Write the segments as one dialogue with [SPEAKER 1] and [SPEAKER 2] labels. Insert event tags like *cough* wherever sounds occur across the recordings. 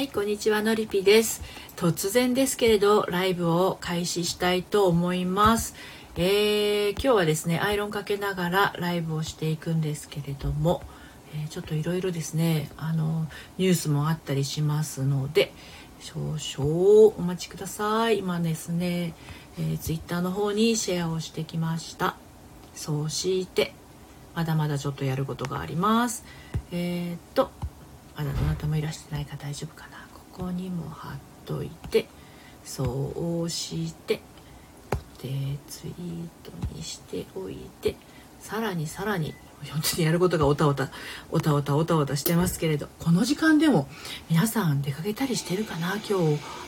[SPEAKER 1] はい、こんにちは、のりぴです。突然ですけれど、ライブを開始したいと思います。えー、今日はですね、アイロンかけながらライブをしていくんですけれども、えー、ちょっといろいろですね、あの、ニュースもあったりしますので、少々お待ちください。今ですね、えー、ツイッターの方にシェアをしてきました。そして、まだまだちょっとやることがあります。えー、っと、まだどなたもいらしてないか大丈夫かなこにも貼っといてそうして固定ツイートにしておいてさらにさらに本当にやることがおたおたおたおたおたおたしてますけれどこの時間でも皆さん出かけたりしてるかな？今日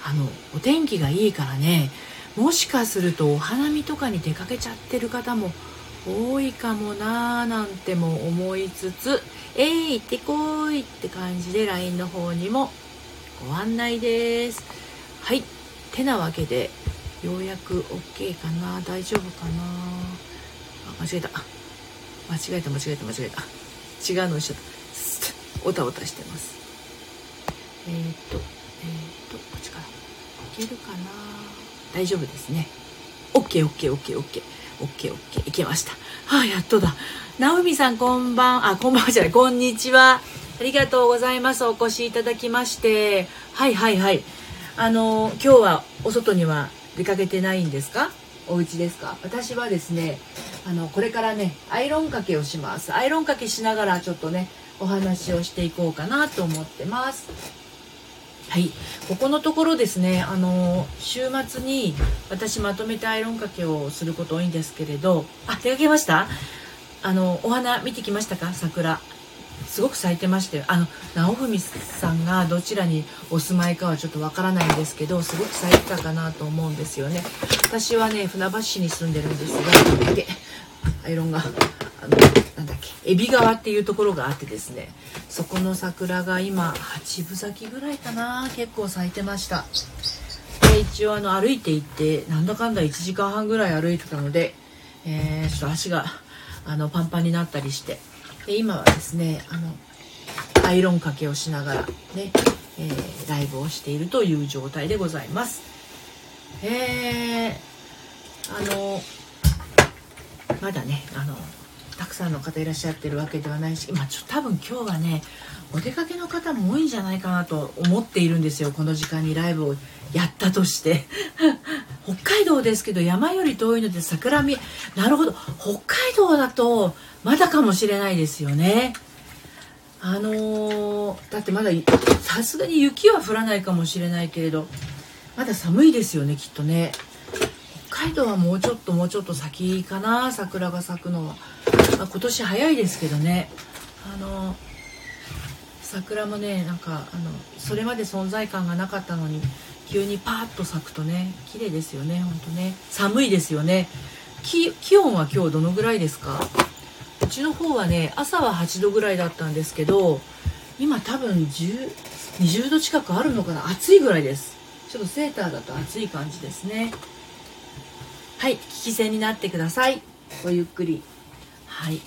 [SPEAKER 1] あのお天気がいいからねもしかするとお花見とかに出かけちゃってる方も多いかもなーなんても思いつつ「えい行ってこい!」って感じで LINE の方にもご案内です。はい。てなわけでようやく OK かな。大丈夫かな。あ間違えた。間違えた間違えた間違えた。違うのしちゃった。*laughs* おたおたしてます。えっ、とえっ、とこっちから。いけるかな。大丈夫ですね。OKOKOKOK オッケーオッケーいけました。はあやっとだ。直美さんこんばんあこんばんはじゃない。こんにちは。ありがとうございます。お越しいただきまして。はいはいはい。あの今日はお外には出かけてないんですか？お家ですか？私はですねあのこれからねアイロンかけをします。アイロンかけしながらちょっとねお話をしていこうかなと思ってます。はい、ここのところですね、あの週末に私まとめてアイロンかけをすること多いんですけれど、あ、出かけました？あのお花見てきましたか？桜。すごく咲いてましたよ。あの直文さんがどちらにお住まいかはちょっとわからないんですけど、すごく咲いてたかなと思うんですよね。私はね船橋市に住んでるんですが、でアイロンがあのなんだっけ海老川っていうところがあってですねそこの桜が今8分咲きぐらいかな結構咲いてましたで一応あの歩いて行ってなんだかんだ1時間半ぐらい歩いてたので、えー、ちょっと足があのパンパンになったりしてで今はですねあのアイロンかけをしながらね、えー、ライブをしているという状態でございます。えー、あのまだねあのたくさんの方いらっしゃってるわけではないし、まあ、ちょ多分今日はねお出かけの方も多いんじゃないかなと思っているんですよこの時間にライブをやったとして。*laughs* 北海道ですけど山より遠いので桜見なるほど北海道だとまだかもしれないですよね。あのー、だってまださすがに雪は降らないかもしれないけれどまだ寒いですよねきっとね。北海道はもうちょっともうちょっと先かな桜が咲くのは、まあ、今年早いですけどね。あの桜もねなんかあのそれまで存在感がなかったのに急にパーッと咲くとね綺麗ですよねほんとね。寒いですよね。気温は今日どのぐらいですか？ちの方はね朝は8度ぐらいだったんですけど今多分10 20度近くあるのかな暑いぐらいです。ちょっとセーターだと暑い感じですね。はい聞き戦になってください。ごゆっくり。はい。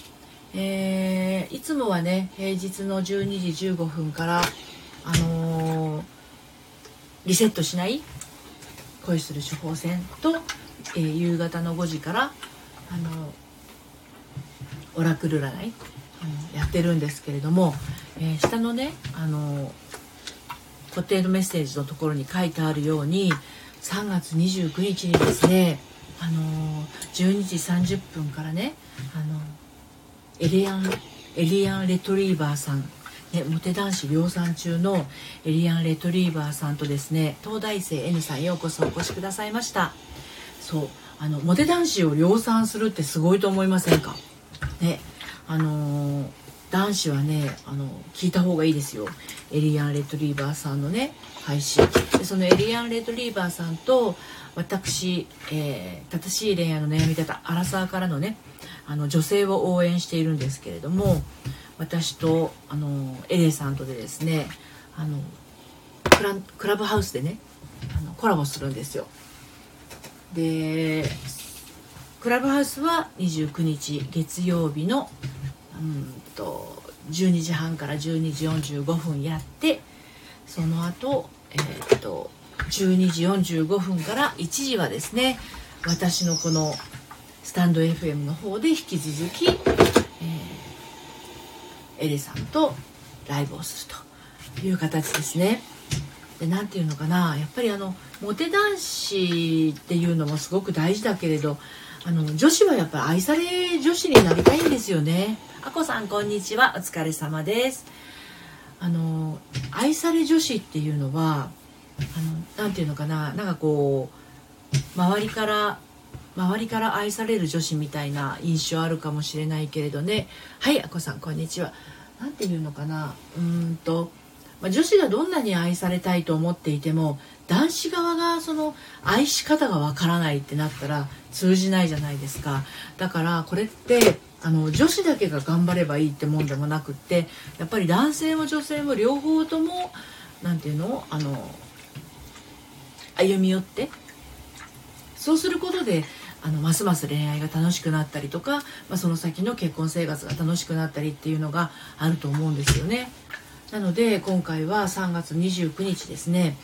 [SPEAKER 1] えー、いつもはね平日の12時15分からあのー、リセットしない恋する処方箋と、えー、夕方の5時からあのオラクル占い、うん、やってるんですけれども、えー、下のねあの固定のメッセージのところに書いてあるように3月29日にですねあの12時30分からねあのエリアンエリアン・レトリーバーさん、ね、モテ男子量産中のエリアン・レトリーバーさんとですね東大生 N さんようこそお越しくださいました。そうあのモテ男子を量産するってすごいと思いませんか？ねあの男子はねあの聞いた方がいいですよ。エリアン・レトリーバーさんのね配信。でそのエリアン・レトリーバーさんと私、えー、正しい恋愛の悩み方アラサーからのねあの女性を応援しているんですけれども私とあのエレさんとでですねあのクラクラブハウスでねあのコラボするんですよ。でクラブハウスは29日月曜日のうんと12時半から12時45分やってその後えー、っと12時45分から1時はですね私のこのスタンド FM の方で引き続き、えー、エレさんとライブをするという形ですね。で何て言うのかなやっぱりあのモテ男子っていうのもすごく大事だけれどあの女子はやっぱり愛され女子になりたいんですよね。あこさんこんにちは。お疲れ様です。あの愛され女子っていうのはあのなて言うのかな。なんかこう周りから周りから愛される女子みたいな印象あるかもしれないけれどね。はいあこさんこんにちは。何て言うのかな。うんと、まあ、女子がどんなに愛されたいと思っていても男子側がその愛し方がわからないってなったら通じないじゃないですか。だからこれってあの女子だけが頑張ればいいってもんでもなくってやっぱり男性も女性も両方とも何て言うの？あの歩み寄ってそうすることであのますます恋愛が楽しくなったりとか、まあ、その先の結婚生活が楽しくなったりっていうのがあると思うんですよね。なので今回は3月29日ですね。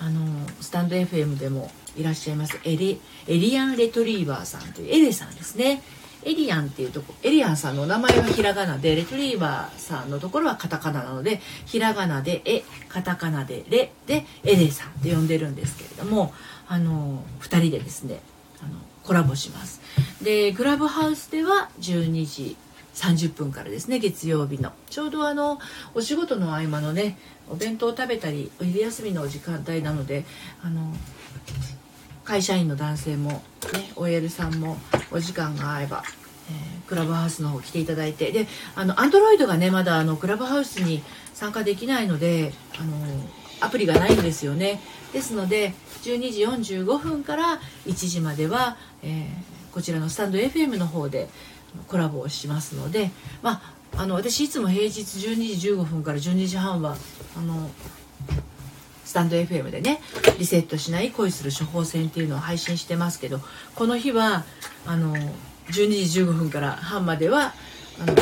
[SPEAKER 1] あのスタンド FM でもいらっしゃいますエリエリアン・レトリーバーさんというエレさんですね。エリアンっていうとこエリアンさんのお名前はひらがなでレトリーバーさんのところはカタカナなのでひらがなで「え」カタカナで「レ」でエレさんって呼んでるんですけれどもあの2人でですねあのコラボします。でクラブハウスでは12時30分からですね月曜日の。ちょうどあのお仕事の合間のねお弁当を食べたりお昼休みの時間帯なのであの会社員の男性も、ね、OL さんもお時間が合えば、えー、クラブハウスの方来ていただいてであのアンドロイドがねまだあのクラブハウスに参加できないのであのアプリがないんですよね。ですので12時45分から1時までは、えー、こちらのスタンド FM の方でコラボをしますのでまああの私いつも平日12時15分から12時半はあのスタンド FM でねリセットしない恋する処方箋っていうのを配信してますけどこの日はあの12時15分から半まではあの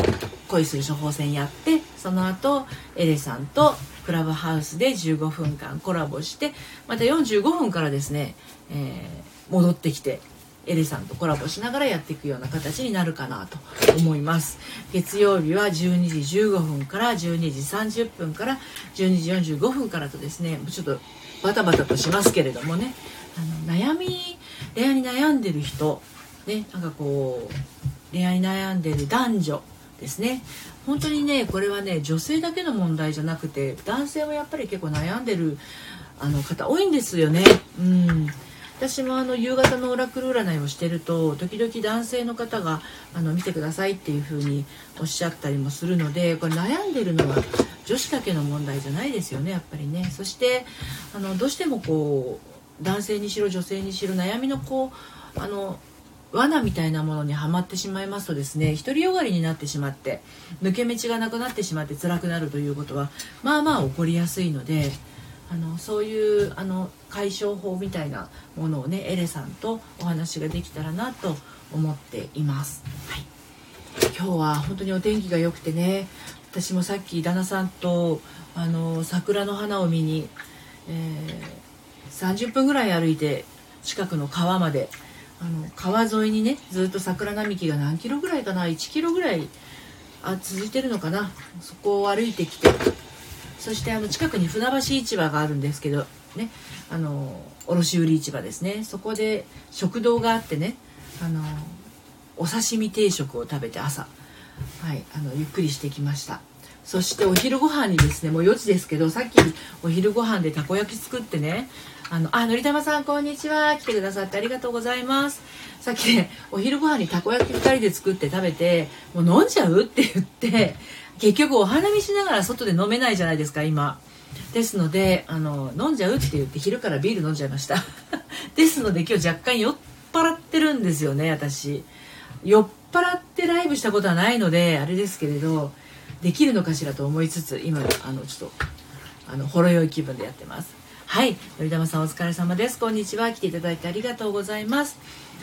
[SPEAKER 1] 恋する処方箋やってその後エレさんとクラブハウスで15分間コラボしてまた45分からですね、えー、戻ってきてエレさんとコラボしながらやっていくような形になるかなと思います。月曜日は12時15分から12時30分から12時45分からとですねちょっとバタバタとしますけれどもね。あの悩み恋愛に悩んでる人ねなんかこう恋愛に悩んでる男女ですね。本当にねこれはね女性だけの問題じゃなくて男性もやっぱり結構悩んでるあの方多いんですよね。うん。私もあの夕方のオラクル占いをしてると時々男性の方があの見てくださいっていう風におっしゃったりもするのでこれ悩んでるのは女子だけの問題じゃないですよねやっぱりね。そしてあのどうしてもこう男性にしろ女性にしろ悩みのこうあの罠みたいなものにはまってしまいますとですね独りよがりになってしまって抜け道がなくなってしまって辛くなるということはまあまあ起こりやすいのであのそういうあの解消法みたいなものをねエレさんとお話ができたらなと思っています。はい。今日は本当にお天気が良くてね私もさっき旦那さんとあの桜の花を見に、えー、30分ぐらい歩いて近くの川まであの川沿いにねずっと桜並木が何キロぐらいかな？1キロぐらいあ続いてるのかな？そこを歩いてきてそしてあの近くに船橋市場があるんですけどねあの卸売市場ですね。そこで食堂があってねあのお刺身定食を食べて朝はいあのゆっくりしてきました。そしてお昼ご飯にですねもう4時ですけどさっきお昼ご飯でたこ焼き作ってねあのあのりたまさんこんにちは。来てくださってありがとうございます。さっきねお昼ご飯にたこ焼き2人で作って食べてもう飲んじゃう？って言って結局お花見しながら外で飲めないじゃないですか今。ですのであの飲んじゃうって言って昼からビール飲んじゃいました。*laughs* ですので今日若干酔っ払ってるんですよね私。酔っ払ってライブしたことはないのであれですけれどできるのかしらと思いつつ今あのちょっとあのほろ酔い気分でやってます。はい。のりたまさんお疲れ様です。こんにちは。来ていただいてありがとうございます。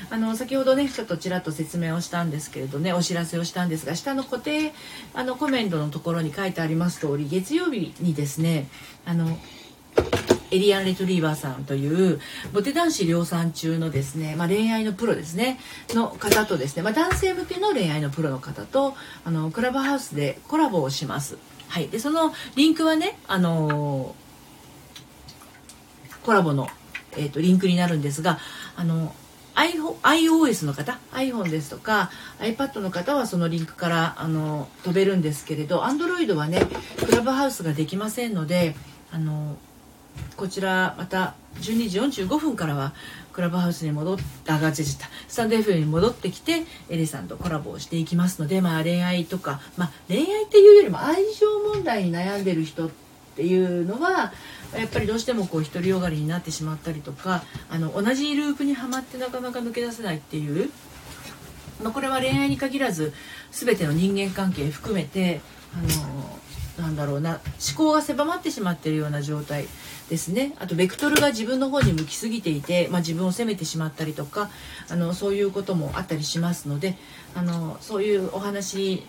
[SPEAKER 1] あの先ほどねちょっとちらっと説明をしたんですけれどねお知らせをしたんですが下の固定あのコメントのところに書いてあります通り月曜日にですねあのエリアン・レトリーバーさんというモテ男子量産中のですね、まあ、恋愛のプロですねの方とですね、まあ、男性向けの恋愛のプロの方とあのクラブハウスでコラボをします。はい、でそのリンクはね、あのコラボの、えーと、リンクになるんですがあの iOS の方？iPhone ですとか iPad の方はそのリンクからあの飛べるんですけれど Android はねクラブハウスができませんのであのこちらまた12時45分からはクラブハウスに戻ってあがちちたスタンド FM に戻ってきてエリさんとコラボをしていきますので、まあ、恋愛とか、まあ、恋愛っていうよりも愛情問題に悩んでる人っていうのはやっぱりどうしてもこう独りよがりになってしまったりとかあの同じループにはまってなかなか抜け出せないっていう、まあ、これは恋愛に限らず全ての人間関係含めてあのなんだろうな思考が狭まってしまってるような状態ですね。あとベクトルが自分の方に向きすぎていて、まあ、自分を責めてしまったりとかあのそういうこともあったりしますのであのそういうお話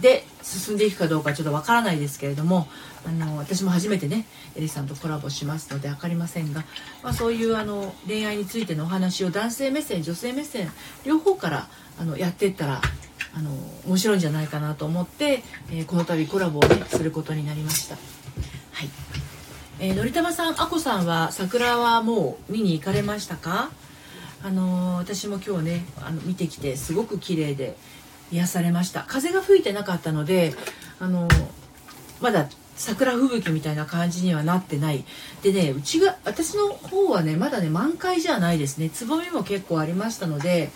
[SPEAKER 1] で進んでいくかどうかちょっとわからないですけれどもあの私も初めてねエリさんとコラボしますので分かりませんが、まあ、そういうあの恋愛についてのお話を男性目線女性目線両方からあのやっていったらあの面白いんじゃないかなと思って、えー、この度コラボをねすることになりました。はい。えー、のりたまさん、あこさんは桜はもう見に行かれましたか？あのー、私も今日ねあの見てきてすごく綺麗で癒されました。風が吹いてなかったので、あのまだ桜吹雪みたいな感じにはなってない。でねうちが私の方はねまだね満開じゃないですね。つぼみも結構ありましたので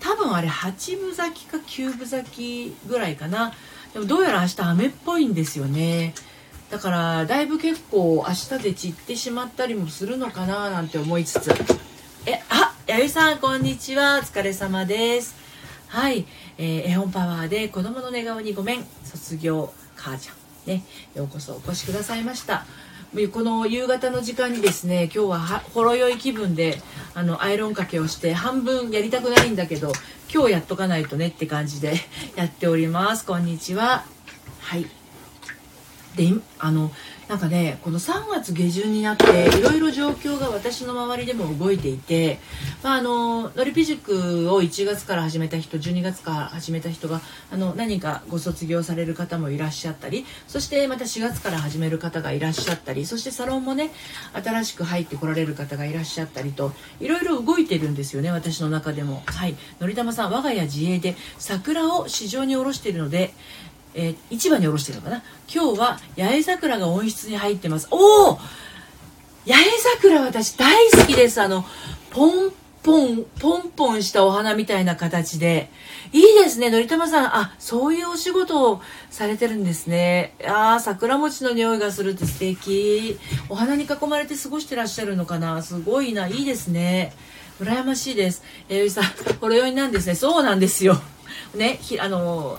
[SPEAKER 1] 多分あれ8分咲きか9分咲きぐらいかな。でもどうやら明日雨っぽいんですよね。だからだいぶ結構明日で散ってしまったりもするのかななんて思いつつ。えあやゆさんこんにちは。お疲れ様です。はい、えー、絵本パワーで子供の寝顔にごめん。卒業母ちゃん。ね。ようこそお越しくださいました。この夕方の時間にですね今日はほろ酔い気分であのアイロンかけをして半分やりたくないんだけど今日やっとかないとねって感じで *laughs* やっております。こんにちは。はい。であのなんかねこの3月下旬になっていろいろ状況が私の周りでも動いていて、まあ、あののりぴ塾を1月から始めた人12月から始めた人があの何かご卒業される方もいらっしゃったりそしてまた4月から始める方がいらっしゃったりそしてサロンもね新しく入ってこられる方がいらっしゃったりといろいろ動いてるんですよね私の中でも。はいのりたまさん我が家自営で桜を市場に卸しているのでえー、市場におろしてるのかな？今日は八重桜が温室に入ってます。おお八重桜私大好きです。あのポンポンポンポンしたお花みたいな形で。いいですね。のりたまさんあそういうお仕事をされてるんですね。あ桜餅の匂いがするって素敵。お花に囲まれて過ごしてらっしゃるのかな？すごいな。いいですね。羨ましいです。えー、さんほろ酔いなんですね。そうなんですよ。ねひあの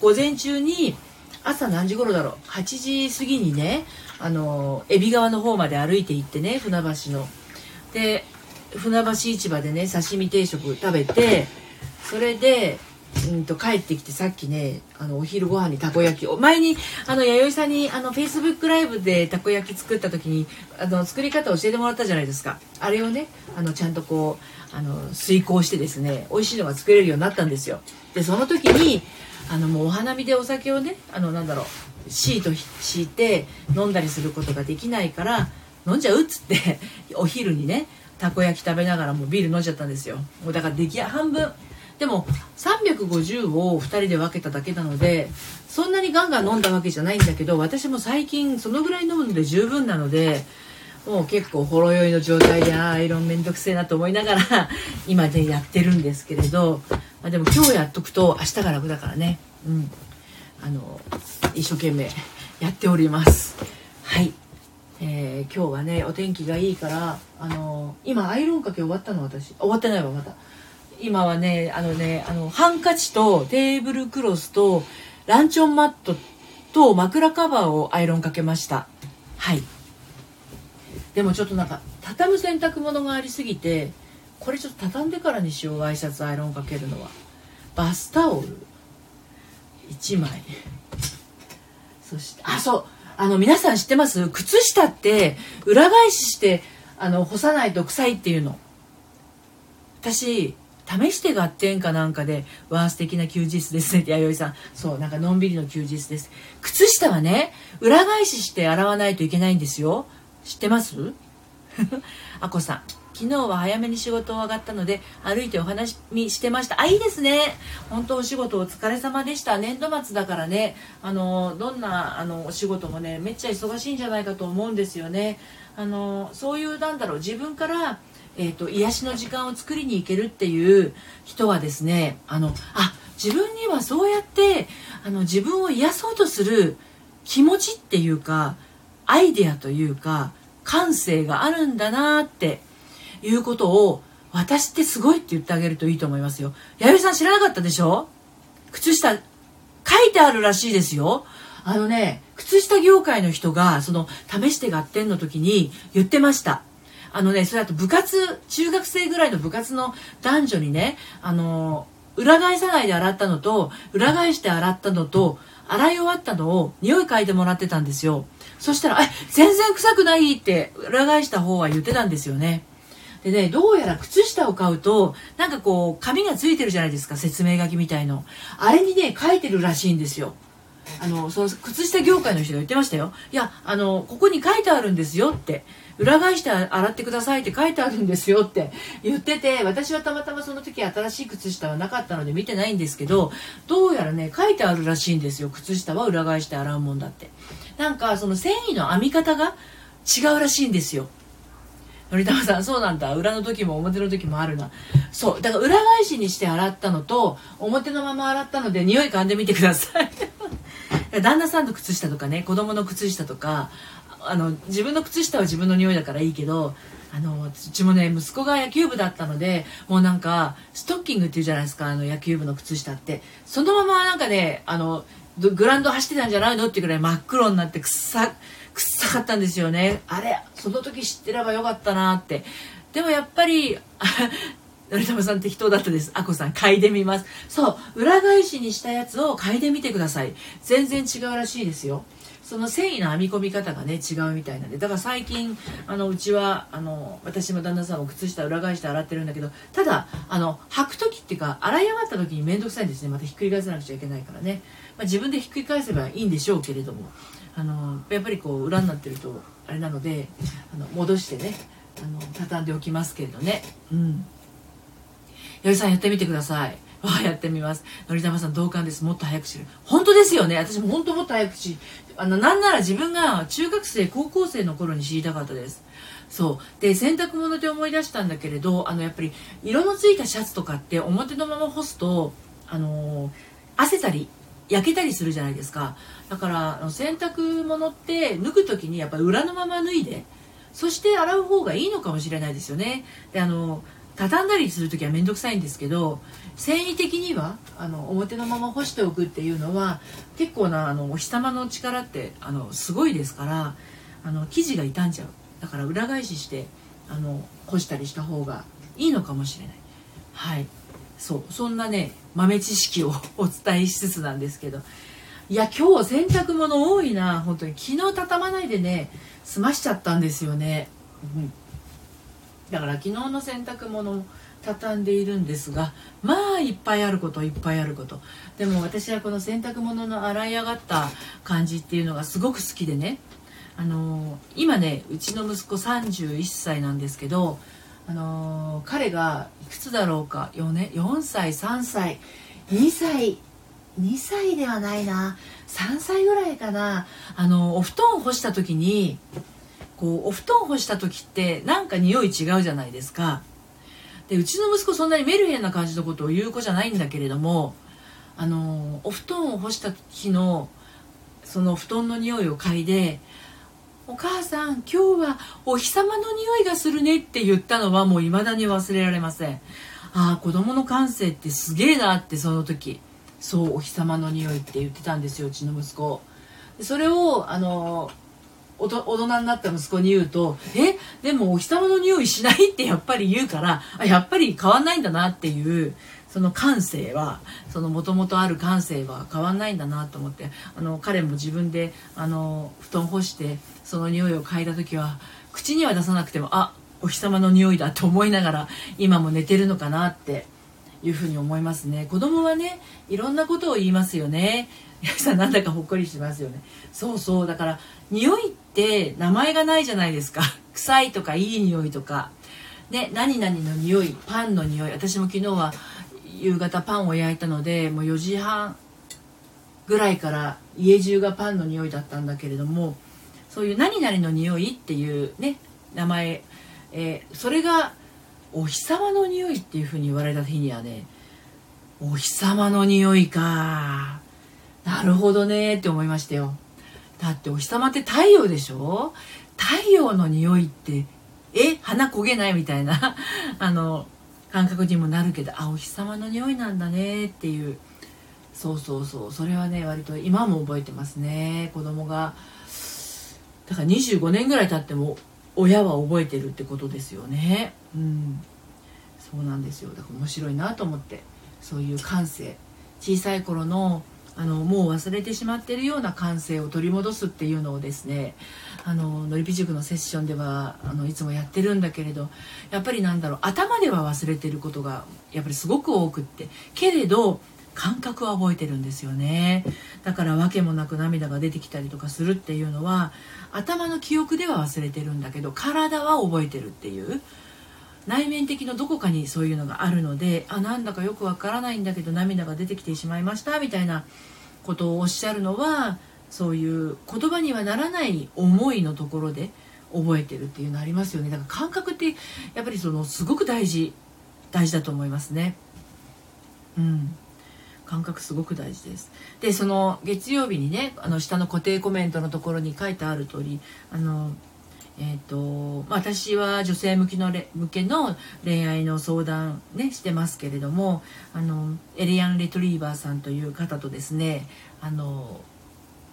[SPEAKER 1] 午前中に朝何時頃だろう？8時過ぎにねあの海老川の方まで歩いて行ってね船橋の。で船橋市場でね刺身定食食べてそれでうんと帰ってきてさっきねあのお昼ご飯にたこ焼き。を前にあの弥生さんにあのフェイスブックライブでたこ焼き作った時にあの作り方を教えてもらったじゃないですか。あれをねあのちゃんとこうあの遂行してですね美味しいのが作れるようになったんですよ。でその時にあのもうお花見でお酒をねあのなんだろうシート敷いて飲んだりすることができないから飲んじゃうっつってお昼にねたこ焼き食べながらもうビール飲んじゃったんですよ。もうだから出来半分。でも350を2人で分けただけなのでそんなにガンガン飲んだわけじゃないんだけど私も最近そのぐらい飲むので十分なのでもう結構ほろ酔いの状態でアイロンめんどくせえなと思いながら *laughs* 今でやってるんですけれどまあ、でも今日やっとくと明日が楽だからねうん。あの一生懸命やっております。はい、えー、今日はねお天気がいいからあの今アイロンかけ終わったの私。終わってないわまだ今はねあのねあのハンカチとテーブルクロスとランチョンマットと枕カバーをアイロンかけました。はい。でもちょっとなんか畳む洗濯物がありすぎてこれちょっと畳んでからにしようワイシャツアイロンかけるのは。バスタオル。1枚。そしてあそう。あの皆さん知ってます？靴下って裏返ししてあの干さないと臭いっていうの。私試して合点かなんかで「わあ素敵な休日ですね」って弥生さん。そうなんかのんびりの休日です。靴下はね裏返しして洗わないといけないんですよ。知ってます？*laughs* あこさん昨日は早めに仕事を上がったので歩いてお話にしてました。あいいですね。本当お仕事お疲れ様でした。年度末だからね。あのどんなあのお仕事もねめっちゃ忙しいんじゃないかと思うんですよね。あのそういうなんだろう自分からえーと、癒しの時間を作りに行けるっていう人はですねあのあ自分にはそうやってあの自分を癒そうとする気持ちっていうかアイデアというか感性があるんだなっていうことを私ってすごいって言ってあげるといいと思いますよ。弥生さん知らなかったでしょ？靴下書いてあるらしいですよ。あのね、靴下業界の人がその試して合点の時に言ってました。あのね、それだと部活、中学生ぐらいの部活の男女にね、あの、裏返さないで洗ったのと、裏返して洗ったのと、洗い終わったのを匂い嗅いでもらってたんですよ。そしたら、え、全然臭くないって裏返した方は言ってたんですよね。でね、どうやら靴下を買うと、なんかこう、紙がついてるじゃないですか、説明書きみたいの。あれにね、書いてるらしいんですよ。あの、その靴下業界の人が言ってましたよ。いや、あの、ここに書いてあるんですよって。裏返して洗ってくださいって書いてあるんですよって言ってて私はたまたまその時新しい靴下はなかったので見てないんですけどどうやらね書いてあるらしいんですよ。靴下は裏返して洗うもんだって。なんかその繊維の編み方が違うらしいんですよ。のりたまさんそうなんだ。裏の時も表の時もあるな。そう。だから裏返しにして洗ったのと表のまま洗ったので匂い嗅んでみてください。*laughs* 旦那さんの靴下とかね子供の靴下とかあの自分の靴下は自分の匂いだからいいけどあのうちもね息子が野球部だったのでもうなんかストッキングっていうじゃないですかあの野球部の靴下ってそのままなんかねあのグラウンド走ってたんじゃないのっていうぐらい真っ黒になって臭臭かったんですよねあれその時知ってればよかったなってでもやっぱり *laughs* 成玉さん適当だったです。あこさん、嗅いでみます。そう、裏返しにしたやつを嗅いでみてください。全然違うらしいですよ。その繊維の編み込み方がね違うみたいなんでだから最近あのうちはあの私も旦那さんも靴下裏返して洗ってるんだけどただあの履く時っていうか洗い上がった時に面倒くさいんですね。またひっくり返さなくちゃいけないからね、まあ、自分でひっくり返せばいいんでしょうけれども。あのやっぱりこう裏になってるとあれなのであの戻してねあの畳んでおきますけれどね。うん。八木さんやってみてください。*laughs* ああやってみます。のりたまさん同感です。もっと早く知る。本当ですよね。私も本当もっと早く知るあのなんなら自分が中学生高校生の頃に知りたかったです。そう。で洗濯物で思い出したんだけれどあのやっぱり色のついたシャツとかって表のまま干すとあの汗たり焼けたりするじゃないですか。だから洗濯物って脱ぐ時にやっぱり裏のまま脱いでそして洗う方がいいのかもしれないですよね。であの畳んだりする時は面倒くさいんですけど繊維的にはあの表のまま干しておくっていうのは結構なあのお日様の力ってあのすごいですからあの生地が傷んじゃう。だから裏返ししてあの干したりした方がいいのかもしれない。はい。そう。そんなね豆知識を *laughs* お伝えしつつなんですけど。いや今日洗濯物多いな。本当に。昨日畳まないでね済ましちゃったんですよね、うん。だから昨日の洗濯物畳んでいるんですがまあいっぱいあることいっぱいあること。でも私はこの洗濯物の洗い上がった感じっていうのがすごく好きでね。あのー、今ねうちの息子31歳なんですけどあのー、彼がいくつだろうか。4年4歳3歳2歳2歳ではないな。3歳ぐらいかな。あのお布団を干した時にこうお布団干した時ってなんか匂い違うじゃないですか。でうちの息子そんなにメルヘンな感じのことを言う子じゃないんだけれどもあのお布団を干した日のその布団の匂いを嗅いで「お母さん今日はお日様の匂いがするね」って言ったのはもう未だに忘れられません。ああ子供の感性ってすげえなってその時そうお日様の匂いって言ってたんですようちの息子。それをあの大人になった息子に言うと「えでもお日様の匂いしない?」ってやっぱり言うからあやっぱり変わんないんだなっていうその感性はそのもともとある感性は変わんないんだなと思ってあの彼も自分であの布団干してその匂いを嗅いだ時は口には出さなくてもあお日様の匂いだと思いながら今も寝てるのかなっていうふうに思いますね。子供はねいろんなことを言いますよね。皆さんなんだかほっこりしますよね。そうそう。だから匂いって名前がないじゃないですか。*laughs* 臭いとかいい匂いとか。ね何々の匂いパンの匂い。私も昨日は夕方パンを焼いたのでもう4時半ぐらいから家中がパンの匂いだったんだけれどもそういう何々の匂いっていうね名前、えー、それがお日様の匂いっていうふうに言われた日にはねお日様の匂いか。なるほどねって思いましたよ。だってお日様って太陽でしょ？太陽の匂いってえ？鼻焦げないみたいな *laughs* あの感覚にもなるけどあお日様の匂いなんだねっていう。そうそうそう。それはね割と今も覚えてますね。子供がだから25年ぐらい経っても親は覚えてるってことですよね。うん。そうなんですよ。だから面白いなと思ってそういう感性。小さい頃のあのもう忘れてしまっているような感性を取り戻すっていうのをですねあののりぴ塾のセッションではあのいつもやってるんだけれどやっぱりなんだろう頭では忘れてることがやっぱりすごく多くってけれど感覚は覚えてるんですよね。だから訳もなく涙が出てきたりとかするっていうのは頭の記憶では忘れてるんだけど体は覚えてるっていう内面的のどこかにそういうのがあるのであなんだかよくわからないんだけど涙が出てきてしまいましたみたいなことをおっしゃるのはそういう言葉にはならない思いのところで覚えてるっていうのありますよね。だから感覚ってやっぱりそのすごく大事大事だと思いますね。うん。感覚すごく大事です。でその月曜日にねあの下の固定コメントのところに書いてある通りあのえーとまあ、私は女性向きの向けの恋愛の相談、ね、してますけれどもあのエリアン・レトリーバーさんという方とですねあの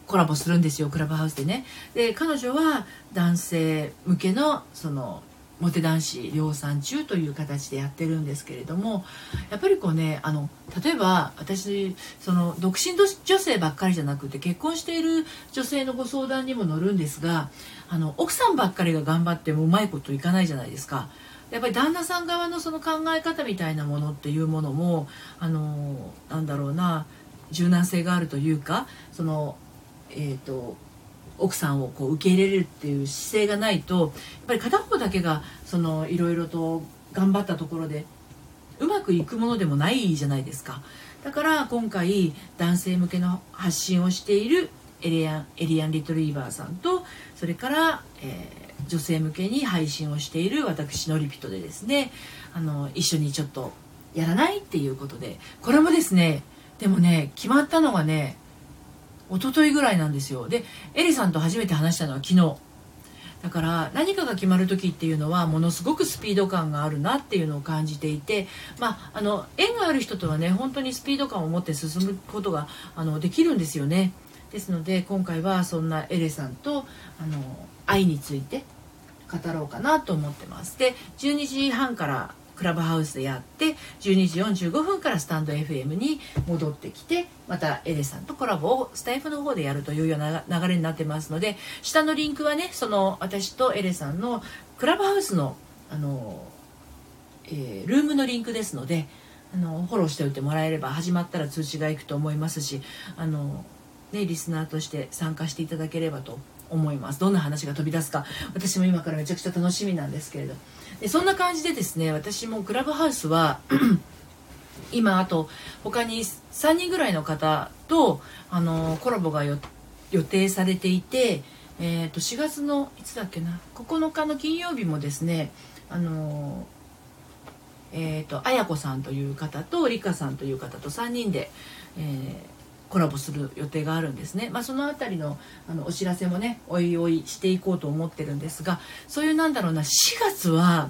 [SPEAKER 1] コラボするんですよクラブハウスでね。で彼女は男性向けのそのモテ男子量産中という形でやってるんですけれどもやっぱりこうねあの例えば私その独身女性ばっかりじゃなくて結婚している女性のご相談にも乗るんですがあの奥さんばっかりが頑張ってもうまいこといかないじゃないですか。やっぱり旦那さん側のその考え方みたいなものっていうものもあのなんだろうな柔軟性があるというかそのえっ、ー、と奥さんをこう受け入れるっていう姿勢がないとやっぱり片方だけがそのいろいろと頑張ったところでうまくいくものでもないじゃないですか。だから今回男性向けの発信をしているエリアンエリアン・リトリーバーさんとそれから、えー、女性向けに配信をしている私のリピトでですねあの一緒にちょっとやらないっていうことでこれもですねでもね決まったのがね一昨日ぐらいなんですよ。でエリさんと初めて話したのは昨日。だから何かが決まる時っていうのはものすごくスピード感があるなっていうのを感じていてまああの縁がある人とはね本当にスピード感を持って進むことがあのできるんですよね。ですので今回はそんなエレさんとあの愛について語ろうかなと思ってます。で12時半からクラブハウスでやって12時45分からスタンド FM に戻ってきてまたエレさんとコラボをスタイフの方でやるというような流れになってますので下のリンクはねその私とエレさんのクラブハウスのあの、えー、ルームのリンクですのであのフォローしておいてもらえれば始まったら通知がいくと思いますしあの、ね、リスナーとして参加していただければと思います。どんな話が飛び出すか。私も今からめちゃくちゃ楽しみなんですけれど。でそんな感じでですね私もクラブハウスは *clears throat* 今あと他に3人ぐらいの方とあのコラボが予定されていて、えー、と4月のいつだっけな9日の金曜日もですねあのえーと、綾子さんという方と理香さんという方と3人で、えーコラボする予定があるんですね、まあ、その辺りのあのお知らせもねおいおいしていこうと思ってるんですがそういうなんだろうな4月は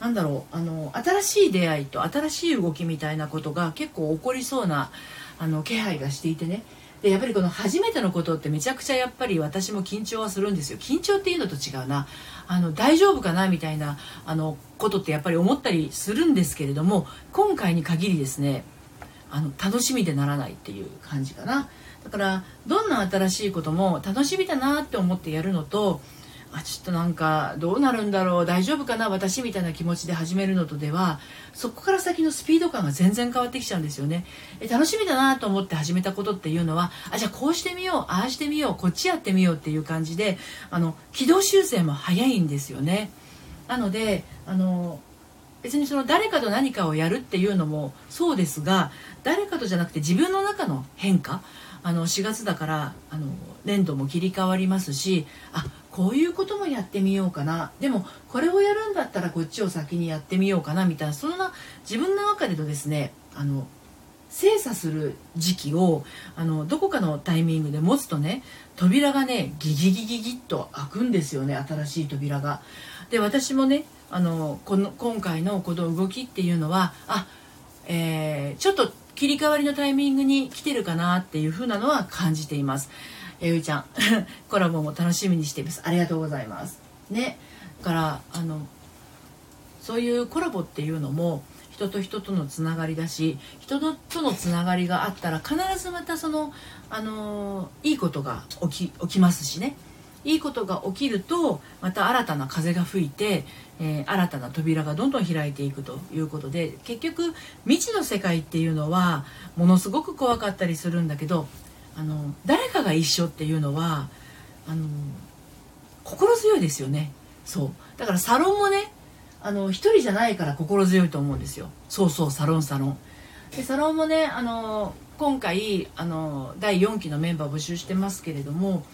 [SPEAKER 1] 何だろうあの新しい出会いと新しい動きみたいなことが結構起こりそうなあの気配がしていてね。でやっぱりこの初めてのことってめちゃくちゃやっぱり私も緊張はするんですよ。緊張っていうのと違うな。あの大丈夫かなみたいなあのことってやっぱり思ったりするんですけれども今回に限りですねあの楽しみでならないっていう感じかな。だからどんな新しいことも楽しみだなって思ってやるのとあちょっとなんかどうなるんだろう大丈夫かな私みたいな気持ちで始めるのとではそこから先のスピード感が全然変わってきちゃうんですよね。え楽しみだなと思って始めたことっていうのはあじゃあこうしてみようああしてみようこっちやってみようっていう感じであの軌道修正も早いんですよね。なのであの別にその誰かと何かをやるっていうのもそうですが誰かとじゃなくて自分の中の変化あの4月だからあの年度も切り替わりますしあこういうこともやってみようかなでもこれをやるんだったらこっちを先にやってみようかなみたいなそんな自分の中でのですねあの精査する時期をあのどこかのタイミングで持つとね扉がねギギギギギッと開くんですよね新しい扉が。で私もねあのこの今回のこの動きっていうのはあ、えー、ちょっと切り替わりのタイミングに来てるかなっていう風なのは感じています。えゆうちゃん *laughs* コラボも楽しみにしています。ありがとうございます。ね。だからあのそういうコラボっていうのも人と人とのつながりだし人とのつながりがあったら必ずまたそのあのいいことが起き起きますしね。いいことが起きるとまた新たな風が吹いて、えー、新たな扉がどんどん開いていくということで結局未知の世界っていうのはものすごく怖かったりするんだけどあの誰かが一緒っていうのはあの心強いですよね。そう。だからサロンもねあの一人じゃないから心強いと思うんですよ。そうそうサロンサロン。でサロンもねあの今回あの第4期のメンバー募集してますけれども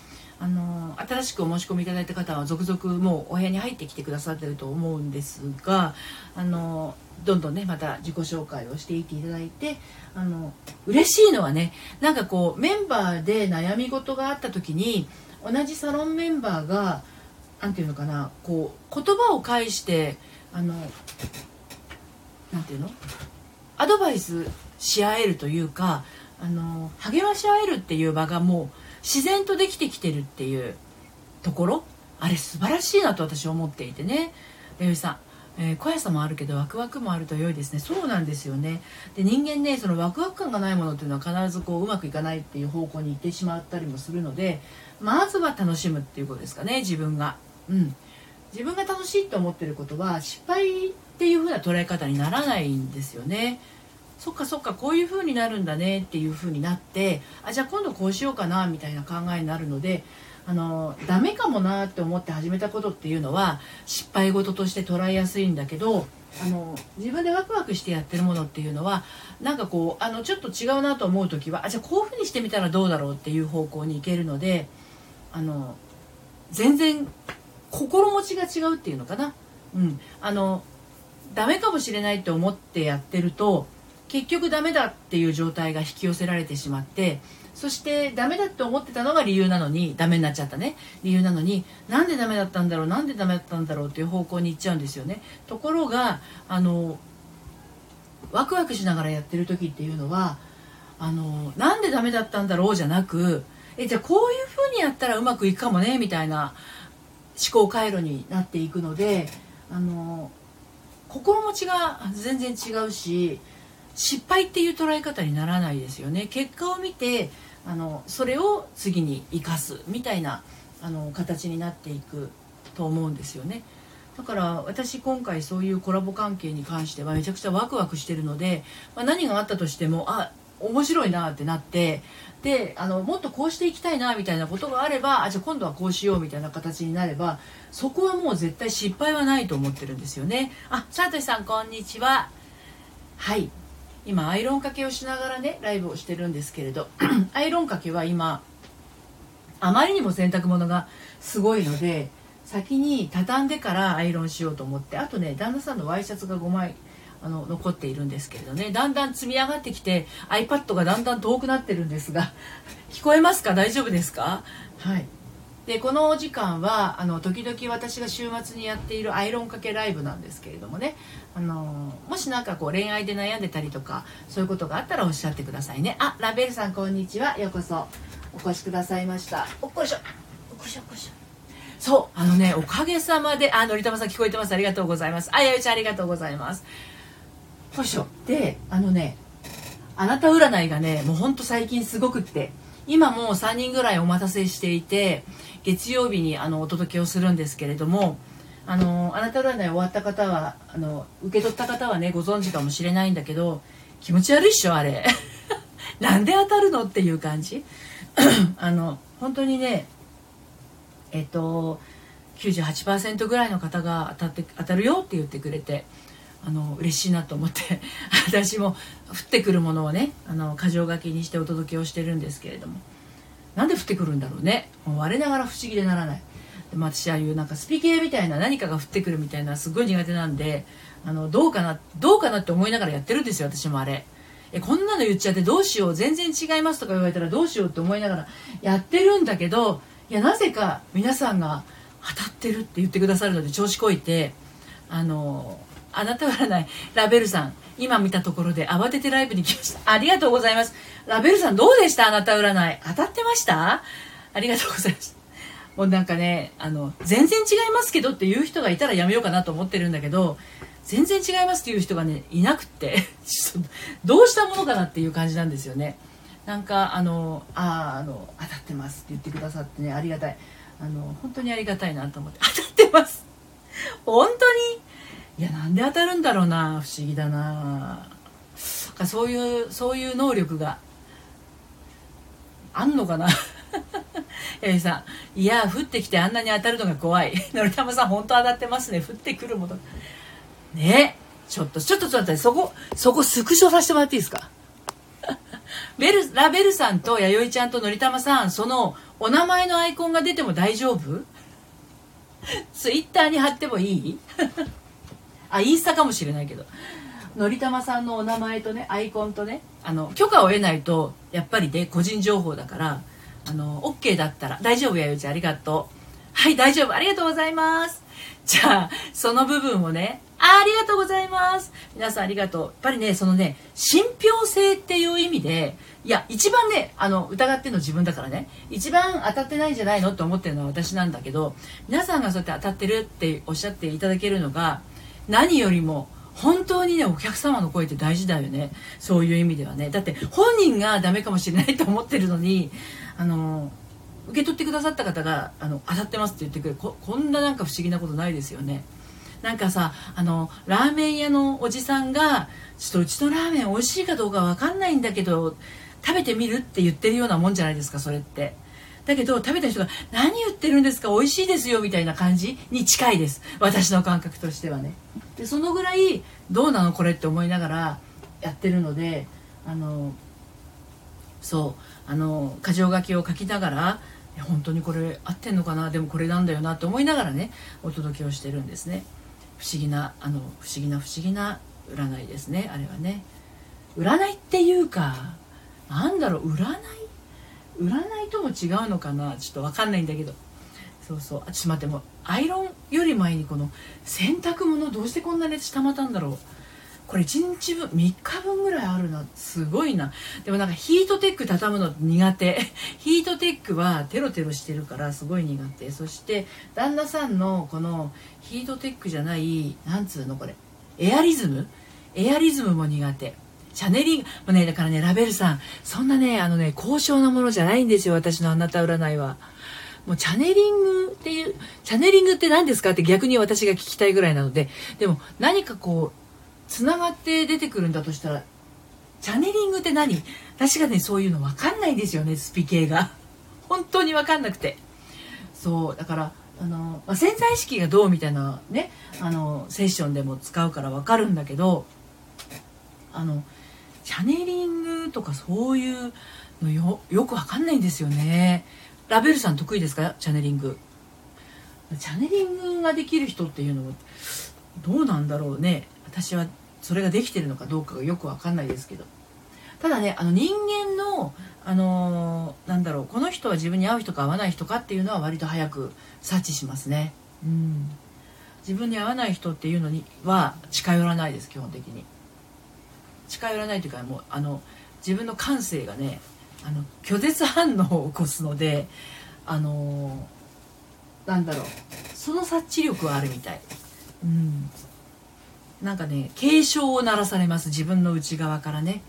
[SPEAKER 1] あの新しくお申し込みいただいた方は続々もうお部屋に入ってきてくださってると思うんですがあのどんどんねまた自己紹介をしていっていただいてあの嬉しいのはねなんかこうメンバーで悩み事があった時に同じサロンメンバーが何て言うのかなこう言葉を介してあの何て言うの？アドバイスし合えるというかあの励まし合えるっていう場がもう自然とできてきてるっていうところ？あれ素晴らしいなと私は思っていてね。弥生さんえー、怖さもあるけどワクワクもあると良いですね。そうなんですよね。で人間ねそのワクワク感がないものっていうのは必ずこううまくいかないっていう方向に行ってしまったりもするのでまずは楽しむっていうことですかね自分が。うん。自分が楽しいと思ってることは失敗っていう風な捉え方にならないんですよね。そっかそっかこういう風になるんだねっていう風になってあじゃあ今度こうしようかなみたいな考えになるのであのダメかもなって思って始めたことっていうのは失敗事として捉えやすいんだけどあの自分でワクワクしてやってるものっていうのはなんかこうあのちょっと違うなと思う時はあじゃあこういうふうにしてみたらどうだろうっていう方向に行けるのであの全然心持ちが違うっていうのかな。うん、あのダメかもしれないって思ってやってると結局ダメだっていう状態が引き寄せられてしまってそしてダメだって思ってたのが理由なのにダメになっちゃったね。理由なのになんでダメだったんだろうなんでダメだったんだろうっていう方向に行っちゃうんですよね。ところがあのワクワクしながらやってる時っていうのはあのなんでダメだったんだろうじゃなくえじゃあこういう風にやったらうまくいくかもねみたいな思考回路になっていくのであの心持ちが全然違うし失敗っていう捉え方にならないですよね結果を見てあのそれを次に生かすみたいなあの形になっていくと思うんですよね。だから私今回そういうコラボ関係に関してはめちゃくちゃワクワクしてるので、まあ、何があったとしてもあ面白いなってなってであのもっとこうしていきたいなみたいなことがあればあじゃあ今度はこうしようみたいな形になればそこはもう絶対失敗はないと思ってるんですよね。あ、サトシさんこんにちは。はい今アイロンかけをしながらねライブをしてるんですけれど *clears throat* アイロンかけは今あまりにも洗濯物がすごいので先に畳んでからアイロンしようと思ってあとね旦那さんのワイシャツが5枚あの残っているんですけれどねだんだん積み上がってきて iPad がだんだん遠くなってるんですが *laughs* 聞こえますか？大丈夫ですか？はい。でこのお時間はあの時々私が週末にやっているアイロンかけライブなんですけれどもねあのもし何かこう恋愛で悩んでたりとかそういうことがあったらおっしゃってくださいね。あラベルさんこんにちは。ようこそ。お越しくださいました。おっこいしょ。おっこいしょおっこいしょ。そうあのねおかげさまであのりたまさん聞こえてます。ありがとうございます。あやゆちゃんありがとうございます。よいしょ。であのねあなた占いがねもうほんと最近すごくって。今もう3人ぐらいお待たせしていて月曜日にあのお届けをするんですけれどもあのあなた占い終わった方はあの受け取った方はねご存知かもしれないんだけど気持ち悪いっしょあれ。*laughs* なんで当たるのっていう感じ？*clears throat* あの本当にねえっと98%ぐらいの方が当たって当たるよって言ってくれてあの嬉しいなと思って *laughs* 私も降ってくるものをねあの箇条書きにしてお届けをしてるんですけれども。なんで降ってくるんだろうね。もう我ながら不思議でならない。でも私ああいうなんかスピ系みたいな何かが降ってくるみたいなすごい苦手なんであのどうかなどうかなって思いながらやってるんですよ私もあれ。えこんなの言っちゃってどうしよう全然違いますとか言われたらどうしようって思いながらやってるんだけどいやなぜか皆さんが当たってるって言ってくださるので調子こいてあのあなた占いラベルさん今見たところで慌ててライブに来ました。ありがとうございます。ラベルさんどうでした？あなた占い。当たってました？ありがとうございます。もうなんかねあの全然違いますけどっていう人がいたらやめようかなと思ってるんだけど全然違いますっていう人がねいなくって *laughs* どうしたものかなっていう感じなんですよね。なんかあのああの当たってますって言ってくださってねありがたい。あの本当にありがたいなと思って。当たってます。本当に？いやなんで当たるんだろうな不思議だな。そういうそういう能力があんのかな。*laughs* えいさんいや降ってきてあんなに当たるのが怖い。*laughs* のりたまさん本当当たってますね。降ってくるもの。ねちょっとちょっとちょっとそこそこスクショさせてもらっていいですか？*laughs* ベルラベルさんと弥生ちゃんとのりたまさんそのお名前のアイコンが出ても大丈夫？ツイッターに貼ってもいい？あインスタかもしれないけど。のりたまさんのお名前とねアイコンとねあの許可を得ないとやっぱりね個人情報だからあの OK だったら大丈夫やよちゃんありがとう。はい大丈夫ありがとうございます。じゃあその部分をねあありがとうございます。皆さんありがとう。やっぱりねそのね信憑性っていう意味でいや一番ねあの疑ってんの自分だからね。一番当たってないんじゃないのって思ってるのは私なんだけど皆さんがそうやって当たってるっておっしゃっていただけるのが何よりも本当にねお客様の声って大事だよね。そういう意味ではね。だって本人がダメかもしれないと思ってるのにあの受け取ってくださった方があの当たってますって言ってくれるここんななんか不思議なことないですよね。なんかさあのラーメン屋のおじさんがちょっとうちのラーメン美味しいかどうか分かんないんだけど食べてみるって言ってるようなもんじゃないですかそれって。だけど食べた人が「何言ってるんですか美味しいですよ」みたいな感じに近いです。私の感覚としてはね。でそのぐらいどうなのこれって思いながらやってるのであのそう。あの箇条書きを書きながら本当にこれ合ってんのかなでもこれなんだよなって思いながらねお届けをしてるんですね。不思議なあの不思議な不思議な占いですねあれはね。占いっていうかなんだろう占い？占いとも違うのかな？ちょっと分かんないんだけど。そうそう。あちょっと待ってもアイロンより前にこの洗濯物どうしてこんな熱たまたんだろう。これ1日分3日分ぐらいあるな。すごいな。でもなんかヒートテック畳むの苦手。*laughs* ヒートテックはテロテロしてるからすごい苦手。そして旦那さんのこのヒートテックじゃないなんつうのこれ。エアリズム？エアリズムも苦手。チャネリング、もね、だからね、ラベルさん、そんなね、あのね、高尚なものじゃないんですよ、私のあなた占いは。もうチャネリングっていう、チャネリングって何ですかって逆に私が聞きたいぐらいなので、でも何かこう、つながって出てくるんだとしたら、チャネリングって何？私がね、そういうの分かんないんですよね、スピ系が。本当に分かんなくて。そう、だから、あの、まあ、潜在意識がどうみたいなね、あの、セッションでも使うから分かるんだけど、あの、チャネリングとかそういうのよよくわかんないんですよね。ラベルさん得意ですか？チャネリング。チャネリングができる人っていうのもどうなんだろうね。私はそれができてるのかどうかがよくわかんないですけど。ただねあの人間のあのー、なんだろうこの人は自分に合う人か合わない人かっていうのは割と早く察知しますね。うん。自分に合わない人っていうのには近寄らないです基本的に。近寄らないというかもうあの自分の感性がねあの拒絶反応を起こすのであのー、なんだろうその察知力はあるみたい。うん。なんかね警鐘を鳴らされます自分の内側からね。